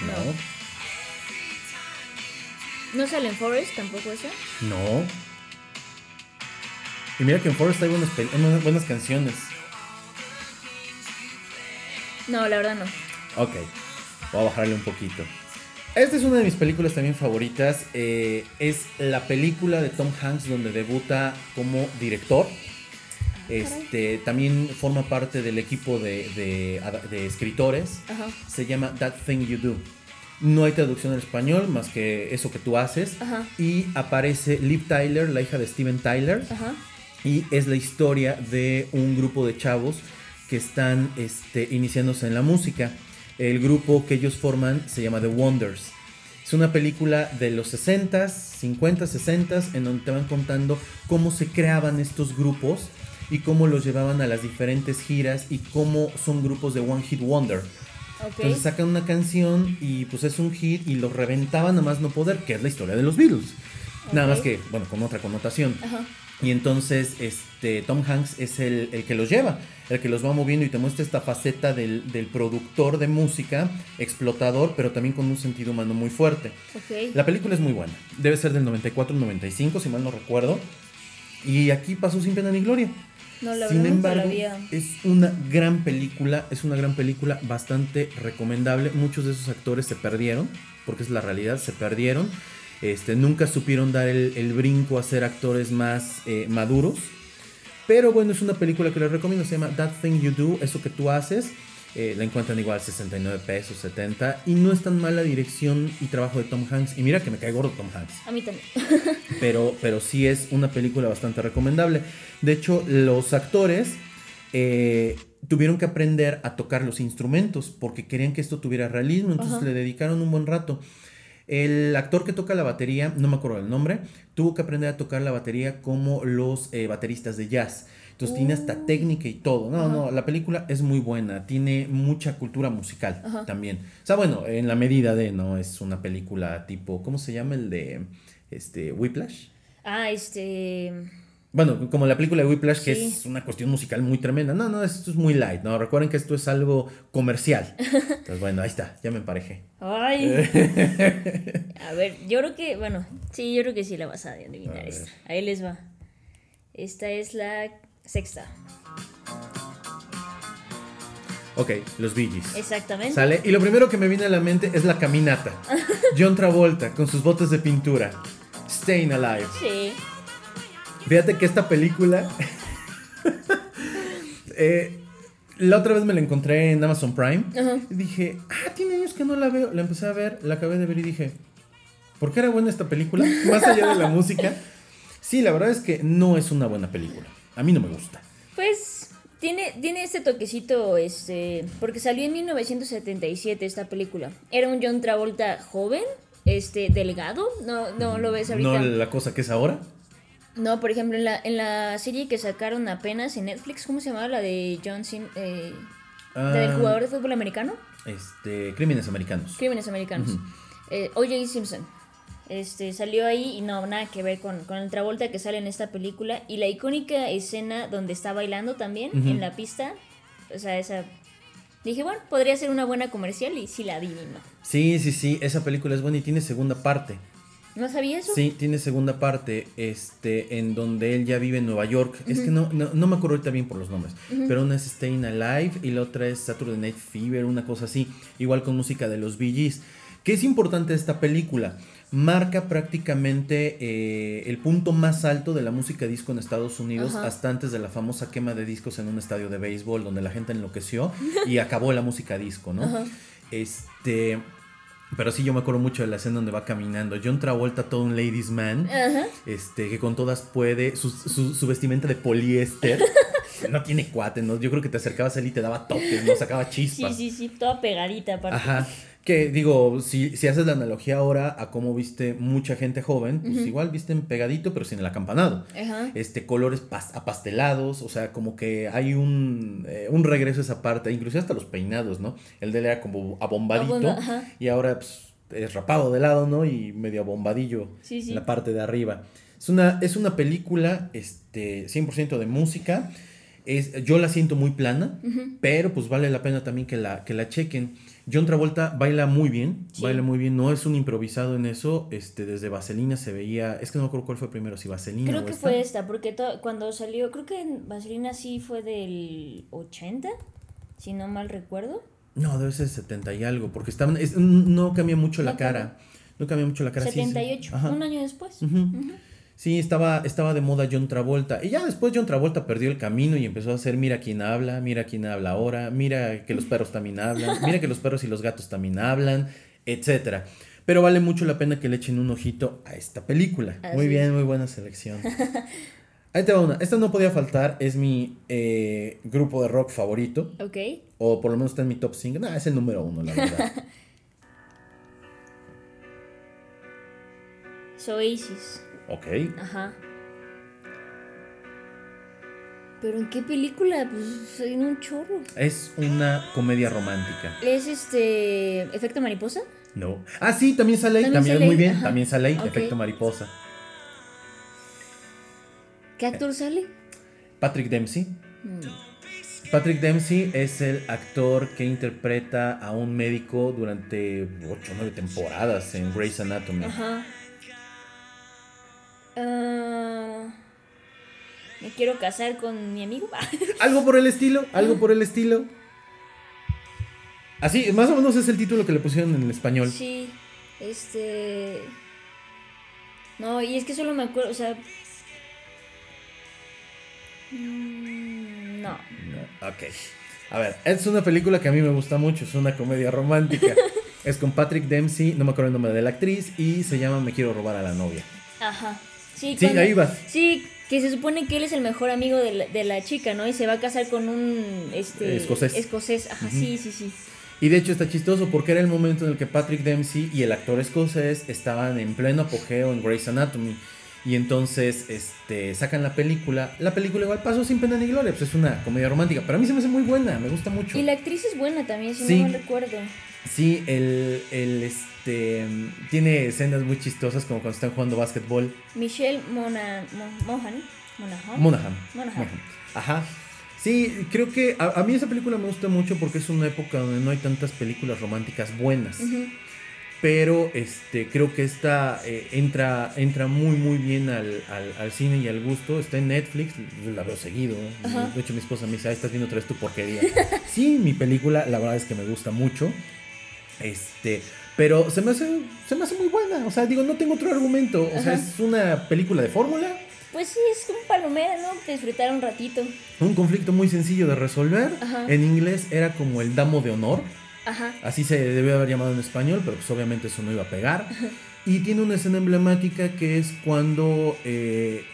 No. ¿No sale en Forest tampoco eso? No. Y mira que en Forrest hay buenas, unas buenas canciones. No, la verdad no. Ok, voy a bajarle un poquito. Esta es una de mis películas también favoritas. eh, es la película de Tom Hanks donde debuta como director. Este, también forma parte del equipo de, de- de escritores. Ajá. Se llama That Thing You Do. No hay traducción en español más que eso que tú haces. Ajá. Y aparece Liv Tyler, la hija de Steven Tyler. Ajá. Y es la historia de un grupo de chavos que están este, iniciándose en la música. El grupo que ellos forman se llama The Wonders. Es una película de los 60s, 50s, 60s, en donde te van contando cómo se creaban estos grupos y cómo los llevaban a las diferentes giras y cómo son grupos de One Hit Wonder. Ok. Entonces sacan una canción y pues es un hit y los reventaban a más no poder, que es la historia de los Beatles. Nada Ok. más que, bueno, con otra connotación. Ajá. Y entonces este, Tom Hanks es el, el que los lleva, el que los va moviendo y te muestra esta faceta del, del productor de música, explotador, pero también con un sentido humano muy fuerte. Ok. La película es muy buena, debe ser del 94-95, si mal no recuerdo. Y aquí pasó sin pena ni gloria. No, la Sin verdad embargo, es una gran película, es una gran película bastante recomendable. Muchos de esos actores se perdieron, porque es la realidad, se perdieron. Este, nunca supieron dar el, el brinco a ser actores más eh, maduros. Pero bueno, es una película que les recomiendo, se llama That Thing You Do, eso que tú haces. Eh, la encuentran igual 69 pesos, 70. Y no es tan mala dirección y trabajo de Tom Hanks. Y mira que me cae gordo Tom Hanks A mí también. pero, pero sí es una película bastante recomendable. De hecho, los actores eh, tuvieron que aprender a tocar los instrumentos porque querían que esto tuviera realismo, entonces Ajá. le dedicaron un buen rato. El actor que toca la batería, no me acuerdo el nombre, tuvo que aprender a tocar la batería como los eh, bateristas de jazz. Entonces tiene hasta técnica y todo. No, no, la película es muy buena, tiene mucha cultura musical Ajá. también. O sea, bueno, en la medida de, ¿no? Es una película tipo, ¿cómo se llama el de este Whiplash? Ah, este. Bueno, como la película de Whiplash, que es una cuestión musical muy tremenda. No, no, esto es muy light, ¿no? Recuerden que esto es algo comercial. Entonces, bueno, ahí está, ya me emparejé. Ay. A ver, yo creo que, bueno, sí, yo creo que sí la vas a adivinar A esta. Ahí les va. Esta es la sexta. Ok, los Bee Gees. Exactamente. Sale. Y lo primero que me viene a la mente es la caminata. John Travolta con sus botes de pintura. Staying Alive. Sí. Fíjate que esta película. eh, la otra vez me la encontré en Amazon Prime. Ajá. Y dije, ah, tiene años que no la veo. La empecé a ver, la acabé de ver y dije, ¿por qué era buena esta película? Más allá de la música. Sí, la verdad es que no es una buena película. A mí no me gusta. Pues tiene, tiene este toquecito, este, porque salió en 1977 esta película. Era un John Travolta joven, este, delgado. No, no lo ves ahorita. No la cosa que es ahora. No, por ejemplo, en la, en la serie que sacaron apenas en Netflix, ¿cómo se llamaba? La de John Cena, eh, la del Ah, jugador de fútbol americano. Este, Crímenes Americanos. Crímenes americanos. Ujú. Eh, O.J. Simpson. Este, salió ahí y no, nada que ver con, con el Travolta que sale en esta película. Y la icónica escena donde está bailando también en la pista. O sea, esa. Dije, bueno, podría ser una buena comercial y sí la adivino. Sí, sí, sí, esa película es buena y tiene segunda parte. ¿No sabía eso? Sí, tiene segunda parte, este, en donde él ya vive en Nueva York. Es que no, no, no me acuerdo ahorita bien por los nombres. Pero una es Staying Alive y la otra es Saturday Night Fever, una cosa así. Igual con música de los Gees. ¿Qué es importante de esta película? Marca prácticamente eh, el punto más alto de la música disco en Estados Unidos Ajá. hasta antes de la famosa quema de discos en un estadio de béisbol donde la gente enloqueció y acabó la música disco, ¿no? Ajá. Este, pero sí yo me acuerdo mucho de la escena donde va caminando. John Travolta, todo un ladies man, Ajá. este, que con todas puede, su, su- su vestimenta de poliéster. no tiene cuate, ¿no? Yo creo que te acercabas a él y te daba toques, ¿no? Sacaba Sí, chispas. sí, sí, toda pegadita aparte. Ajá. Que digo, si, si haces la analogía ahora a cómo viste mucha gente joven, pues igual visten pegadito, pero sin el acampanado. Ajá. Este, colores pas- apastelados, o sea, como que hay un, eh, un regreso a esa parte, inclusive hasta los peinados, ¿no? El de él era como abombadito Abomba- y ahora pues, es rapado de lado, ¿no? Y medio abombadillo Sí, sí. en la parte de arriba. Es una, es una película este, 100% de música. Es, yo la siento muy plana, pero pues vale la pena también que la, que la chequen. John Travolta baila muy bien, Sí. baila muy bien, no es un improvisado en eso, este, desde Vaselina se veía, es que no me acuerdo cuál fue primero, si Vaselina Creo o que esta. fue esta, porque cuando salió, creo que Vaselina sí fue del 80, si no mal recuerdo. No, debe ser 70 y algo, porque estaban, es- no cambia mucho la No cara, no cambia mucho la cara. sí, sí. 78, Ajá. un año después. Sí, estaba, estaba de moda John Travolta. Y ya después John Travolta perdió el camino y empezó a hacer mira quién habla, mira quién habla ahora, mira que los perros también hablan, mira que los perros y los gatos también hablan, etcétera. Pero vale mucho la pena que le echen un ojito a esta película. Así muy bien, muy buena selección. Ahí te va una. Esta no podía faltar, es mi eh, grupo de rock favorito. Ok. O por lo menos está en mi top 5. No, es el número uno, la verdad. Es Oasis. Ok. Ajá. ¿Pero en qué película? Pues en un chorro. Es una comedia romántica. ¿Es este. efecto mariposa? No. Ah, sí, también sale ahí. También También, sale muy ahí, bien. ajá. También sale ahí. Efecto mariposa. ¿Qué actor Eh. sale? Patrick Dempsey. Mm. Patrick Dempsey es el actor que interpreta a un médico durante 8 o 9 temporadas en Grey's Anatomy. Ajá. Ah, me quiero casar con mi amigo. Algo por el estilo, algo por el estilo. Así, más o menos es el título que le pusieron en el español. sí, este. No, y es que solo me acuerdo, o sea. mm, No. No, Ok. A ver, es una película que a mí me gusta mucho, es una comedia romántica. es con Patrick Dempsey, no me acuerdo el nombre de la actriz, y se llama Me quiero robar a la novia. Ajá. Sí, Sí, cuando- ahí vas. Sí, que se supone que él es el mejor amigo de la, de la chica, ¿no? Y se va a casar con un este Escocés. escocés. Ajá, sí, sí, sí. Y de hecho está chistoso porque era el momento en el que Patrick Dempsey y el actor escocés estaban en pleno apogeo en Grey's Anatomy. Y entonces este, sacan la película. La película igual pasó sin pena ni gloria, pues es una comedia romántica. Pero a mí se me hace muy buena, me gusta mucho. Y la actriz es buena también, si Sí. no mal recuerdo. Sí, el, el, este, tiene escenas muy chistosas como cuando están jugando básquetbol. Michelle. Monahan. Monaghan. Monaghan. Ajá. Sí, creo que a, a mí esa película me gusta mucho porque es una época donde no hay tantas películas románticas buenas. Pero este, creo que esta eh, entra, entra muy muy bien al, al, al cine y al gusto. Está en Netflix, yo la veo seguido. Ajá. De hecho mi esposa me dice, "Ah, estás viendo otra vez tu porquería. sí, mi película, la verdad es que me gusta mucho. Este, pero se me hace, se me hace muy buena. O sea, digo, no tengo otro argumento. O sea, es una película de fórmula. Pues sí, es un palomera, ¿no? Disfrutar un ratito. Un conflicto muy sencillo de resolver. Ajá. En inglés era como el damo de honor. Ajá. Así se debió haber llamado en español, pero pues obviamente eso no iba a pegar. Y tiene una escena emblemática que es cuando eh,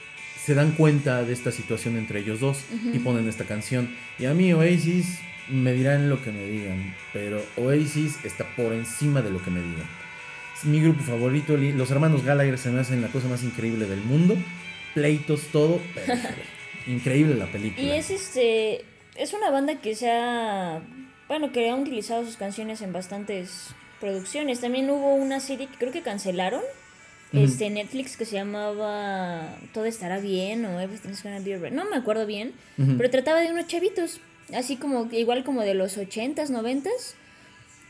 se dan cuenta de esta situación entre ellos dos y ponen esta canción. Y a mí Oasis me dirán lo que me digan, pero Oasis está por encima de lo que me digan. Es mi grupo favorito, los hermanos Gallagher se me hacen la cosa más increíble del mundo. Pleitos, todo, pero increíble la película. Y es este. Es una banda que se ha. Bueno, que han utilizado sus canciones en bastantes producciones. También hubo una serie que creo que cancelaron. este, Netflix que se llamaba Todo estará bien o Everything's Gonna Be Alright. No me acuerdo bien, pero trataba de unos chavitos, así como igual como de los 80s, 90s.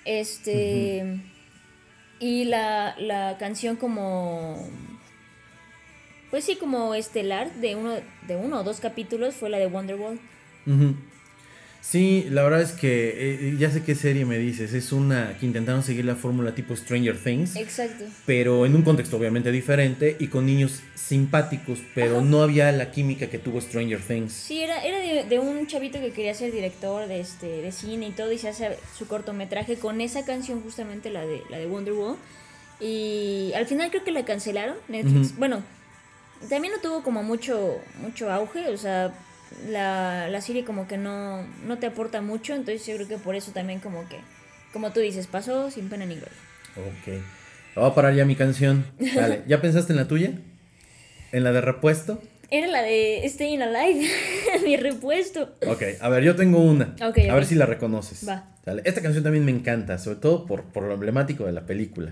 Este. Y la, la canción como. Pues sí, como estelar de uno, de uno o dos capítulos fue la de Wonderwall. Ujú. Sí, la verdad es que eh, ya sé qué serie me dices. Es una que intentaron seguir la fórmula tipo Stranger Things, Exacto. pero en un contexto obviamente diferente y con niños simpáticos, pero Ajá. no había la química que tuvo Stranger Things. Sí, era, era de, de un chavito que quería ser director de este de cine y todo y se hace su cortometraje con esa canción justamente la de la de Wonderwall y al final creo que la cancelaron Netflix. Bueno, también no tuvo como mucho mucho auge, o sea, la, la serie como que no no te aporta mucho, entonces yo creo que por eso también como que como tú dices, pasó sin pena ni gloria. Ok. Voy a parar ya mi canción. Vale, ¿ya pensaste en la tuya? ¿En la de repuesto? Era la de Staying Alive, mi repuesto. Ok, a ver, yo tengo una. Ok, A ver si la reconoces. Va. Sale. Esta canción también me encanta, sobre todo por, por lo emblemático de la película.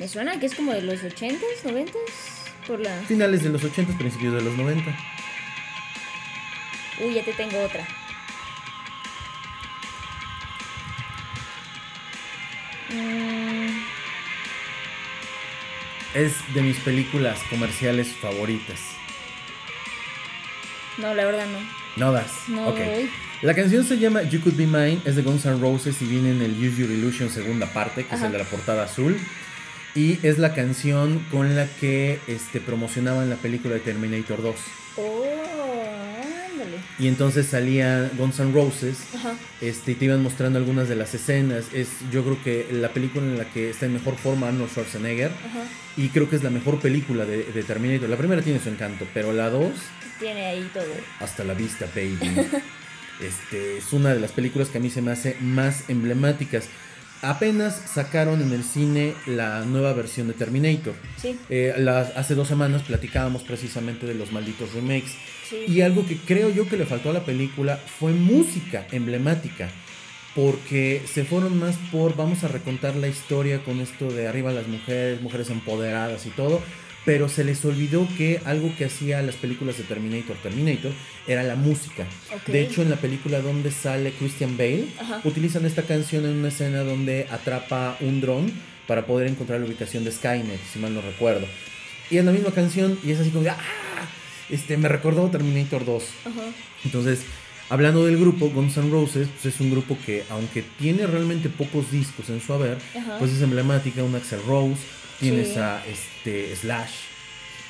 Me suena que es como de los 80s, 90s por la Finales de los 80, principios de los 90. Uy, ya te tengo otra. Mm, Es de mis películas comerciales favoritas. no, la verdad no. No das. No ok. doy. La canción se llama You Could Be Mine, es de Guns N' Roses y viene en el Use Your Illusion segunda parte, que es el de la portada azul. Y es la canción con la que este, promocionaban la película de Terminator 2. Oh, ándale. Y entonces salía Guns N' Roses Ajá. este, y te iban mostrando algunas de las escenas. Es yo creo que la película en la que está en mejor forma Arnold Schwarzenegger. Ajá. Y creo que es la mejor película de, de Terminator. La primera tiene su encanto, pero la 2, Tiene ahí todo. hasta la vista, baby. este, es una de las películas que a mí se me hace más emblemáticas. Apenas sacaron en el cine la nueva versión de Terminator. Sí, Eh, las- hace dos semanas platicábamos precisamente de los malditos remakes. sí. Y algo que creo yo que le faltó a la película fue música emblemática. Porque se fueron más por vamos a recontar la historia con esto de arriba las mujeres, mujeres empoderadas y todo. Pero se les olvidó que algo que hacía las películas de Terminator, Terminator, era la música. De hecho, en la película donde sale Christian Bale, Ajá. utilizan esta canción en una escena donde atrapa un dron para poder encontrar la ubicación de Skynet, si mal no recuerdo. Y es la misma canción y es así como de, ¡ah! Este, me recordó Terminator 2. Ajá. Entonces, hablando del grupo, Guns N' Roses, pues es un grupo que, aunque tiene realmente pocos discos en su haber, Ajá. pues es emblemática, un Axel Rose, tienes Sí. a este, Slash,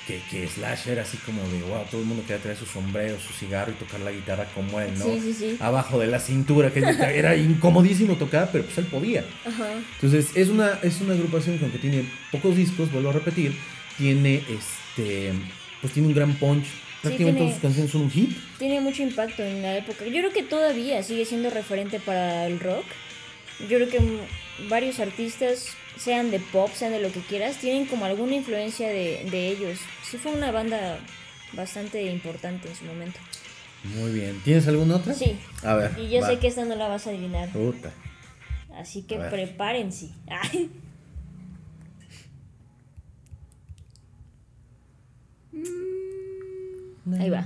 que, que Slash era así como de, wow, todo el mundo quería traer su sombrero, su cigarro y tocar la guitarra como él, ¿no? Sí, sí, sí. Abajo de la cintura, que era incomodísimo tocar, pero pues él podía. Ajá. Entonces, es una, es una agrupación que aunque tiene pocos discos, vuelvo a repetir, tiene este, pues tiene un gran punch. Prácticamente todas sus canciones son un hit. Tiene mucho impacto en la época. Yo creo que todavía sigue siendo referente para el rock. Yo creo que varios artistas, sean de pop, sean de lo que quieras, tienen como alguna influencia de, de ellos. Sí fue una banda bastante importante en su momento. Muy bien. ¿Tienes alguna otra? Sí. A ver. Y yo va. sé que esta no la vas a adivinar. Puta. Así que prepárense. Ay. Ahí va.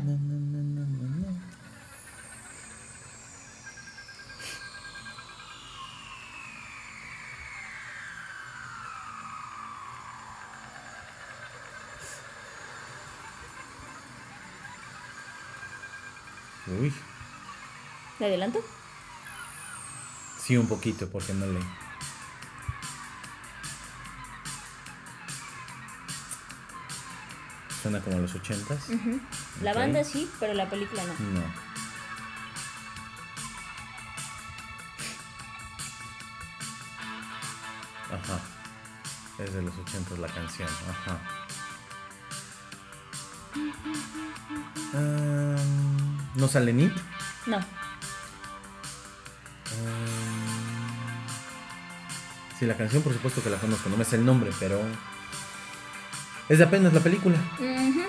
Uy. ¿Me adelanto? Sí, un poquito, porque no le. Suena como los ochentas. La banda sí, pero la película no. No. Ajá. Es de los ochentas la canción. Ajá. Um, ¿No sale Nip? No. Um, sí, la canción por supuesto que la conozco, no me sé el nombre, pero... Es de apenas la película.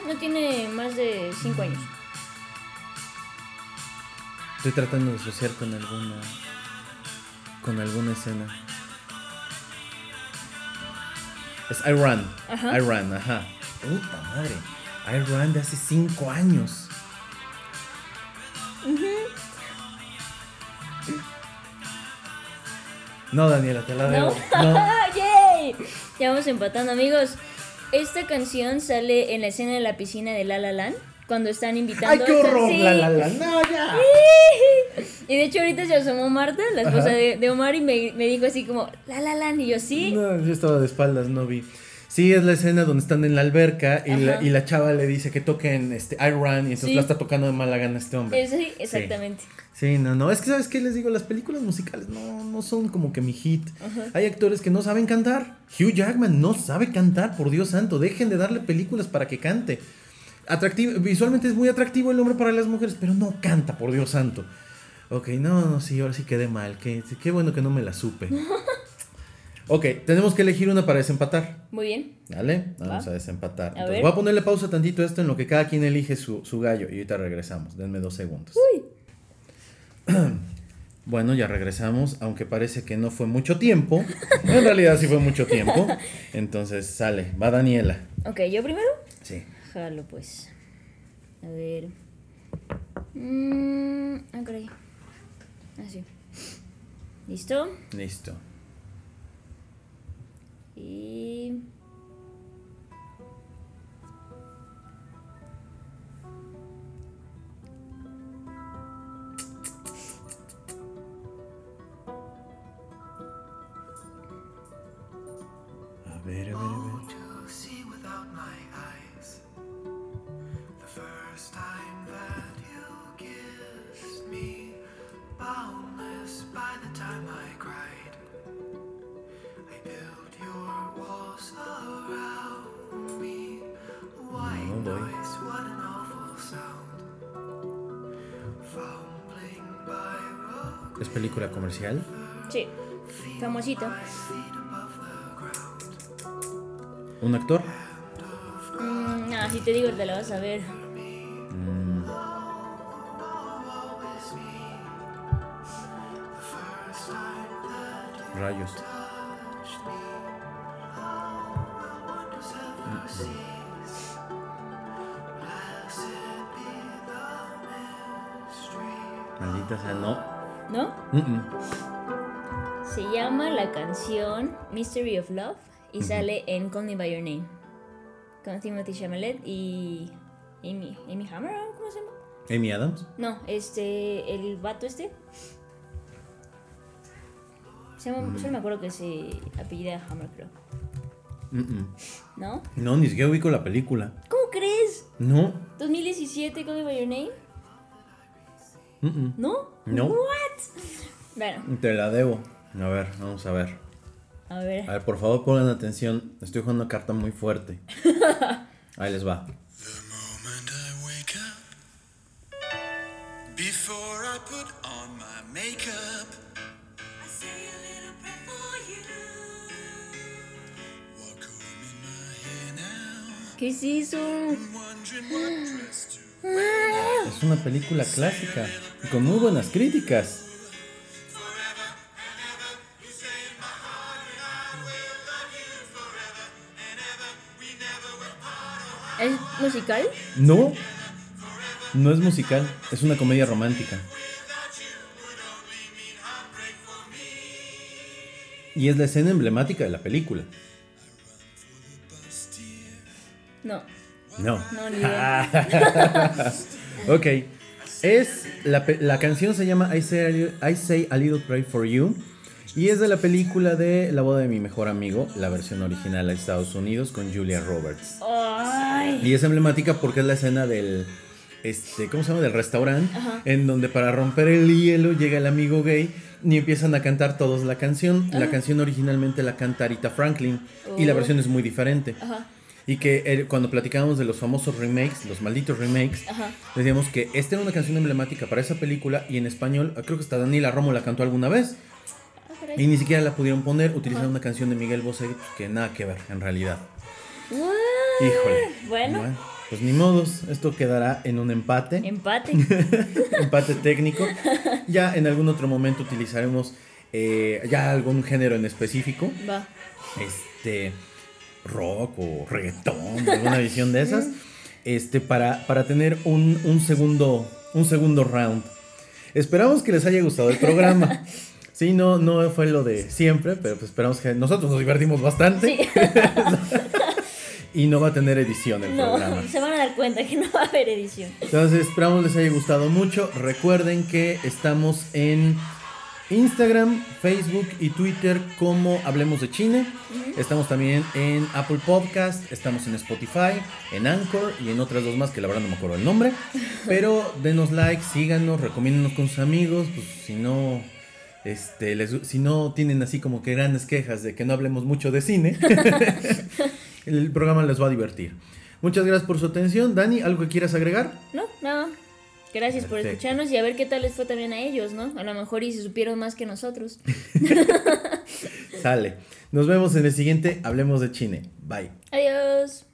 No tiene más de 5 años. Estoy tratando de asociar con alguna. con alguna escena. Es I Run. Ajá. I Run, ajá. Puta madre. I Run de hace 5 años. No, Daniela, te la debo. No. ¡Yay! Ya vamos empatando, amigos. Esta canción sale en la escena de la piscina de La La Land. Cuando están invitando ¡Ay, qué horror! Sí. La, la, la. No, ya. Y de hecho ahorita se asomó Marta, la esposa de, de Omar, y me, me dijo así como, La La Land, y yo sí. No, yo estaba de espaldas, no vi. Sí, es la escena donde están en la alberca y, la, Ajá. y la chava le dice que toquen este, I Run y entonces Sí. la está tocando de mala gana este hombre. Sí, exactamente. Sí, no, no. Es que, ¿sabes qué les digo? Las películas musicales no, no son como que mi hit. Hay actores que no saben cantar. Hugh Jackman no sabe cantar, por Dios santo. Dejen de darle películas para que cante. Atractivo, visualmente es muy atractivo el hombre para las mujeres, pero no canta, por Dios santo. Ok, no, no, sí, ahora sí quedé mal. Qué, qué bueno que no me la supe. Ok, tenemos que elegir una para desempatar. Muy bien. ¿Vale? Vamos Va. a desempatar. A Entonces, ver. voy a ponerle pausa tantito a esto en lo que cada quien elige su, su gallo. Y ahorita regresamos. Denme dos segundos. Bueno, ya regresamos, aunque parece que no fue mucho tiempo. En realidad sí fue mucho tiempo. Entonces sale, va Daniela. Ok, ¿yo primero? Sí. Jalo, pues. A ver. Mm, ah, caray. Así. ¿Listo? Listo. Y. A ver, a ver, a ver. Película comercial? Sí. Ground. ¿Un actor? Mm, ah, si te digo, te la vas a ver. Rayos. Maldita sea, no. Se llama la canción Mystery of Love y sale en Call Me By Your Name. Con Timothy Chalamet y Amy, Amy Hammer, ¿o ¿cómo se llama? Amy Adams. No, este, el vato este. Se llama, Solo me acuerdo que se apellida Hammer, creo. ¿No? No, ni siquiera ubico la película. ¿Cómo crees? No. 2017, Call Me By Your Name. ¿No? No. What? Bueno, Te la debo. A ver, vamos a ver. a ver. A ver, por favor pongan atención. Estoy jugando una carta muy fuerte. Ahí les va. ¿Qué es eso? Es una película clásica con muy buenas críticas. ¿Es musical? No, no es musical, es una comedia romántica. Y es la escena emblemática de la película. No. No. No, ni idea. Ok. Es la, la canción se llama I Say, a Little- I Say a Little Pray for You. Y es de la película de La boda de mi mejor amigo, la versión original a Estados Unidos con Julia Roberts. Ay. Y es emblemática porque es la escena del. Este, ¿Cómo se llama? Del restaurante. En donde para romper el hielo llega el amigo gay y empiezan a cantar todos la canción. La canción originalmente la canta Rita Franklin. Y la Oh. versión es muy diferente. Ajá. Y que eh, cuando platicábamos de los famosos remakes, los malditos remakes, Ajá. decíamos que esta era una canción emblemática para esa película y en español, creo que hasta Daniela Romo la cantó alguna vez Ah, y ni siquiera la pudieron poner, utilizaron una canción de Miguel Bosé que nada que ver en realidad. What? Híjole. Bueno, pues ni modos, esto quedará en un empate. Empate. empate técnico. Ya en algún otro momento utilizaremos eh, ya algún género en específico. Va. Este rock o reggaetón, alguna visión de esas. Este, para, para tener un, un segundo. Un segundo round. Esperamos que les haya gustado el programa. Sí, no, no fue lo de siempre, pero pues esperamos que nosotros nos divertimos bastante. Sí. Y no va a tener edición el No, programa. se van a dar cuenta que no va a haber edición. Entonces, esperamos les haya gustado mucho. Recuerden que estamos en Instagram, Facebook y Twitter como Hablemos de Chile. Estamos también en Apple Podcast, estamos en Spotify, en Anchor y en otras dos más que la verdad no me acuerdo el nombre. Pero denos like, síganos, recomiéndenos con sus amigos. Pues si no, este, les- si no tienen así como que grandes quejas de que no hablemos mucho de cine, el programa les va a divertir. Muchas gracias por su atención. Dani, ¿algo que quieras agregar? No, no. Gracias por Perfecto. escucharnos y a ver qué tal les fue también a ellos, ¿no? A lo mejor y se supieron más que nosotros. Sale. Nos vemos en el siguiente Hablemos de Chile. Bye. Adiós.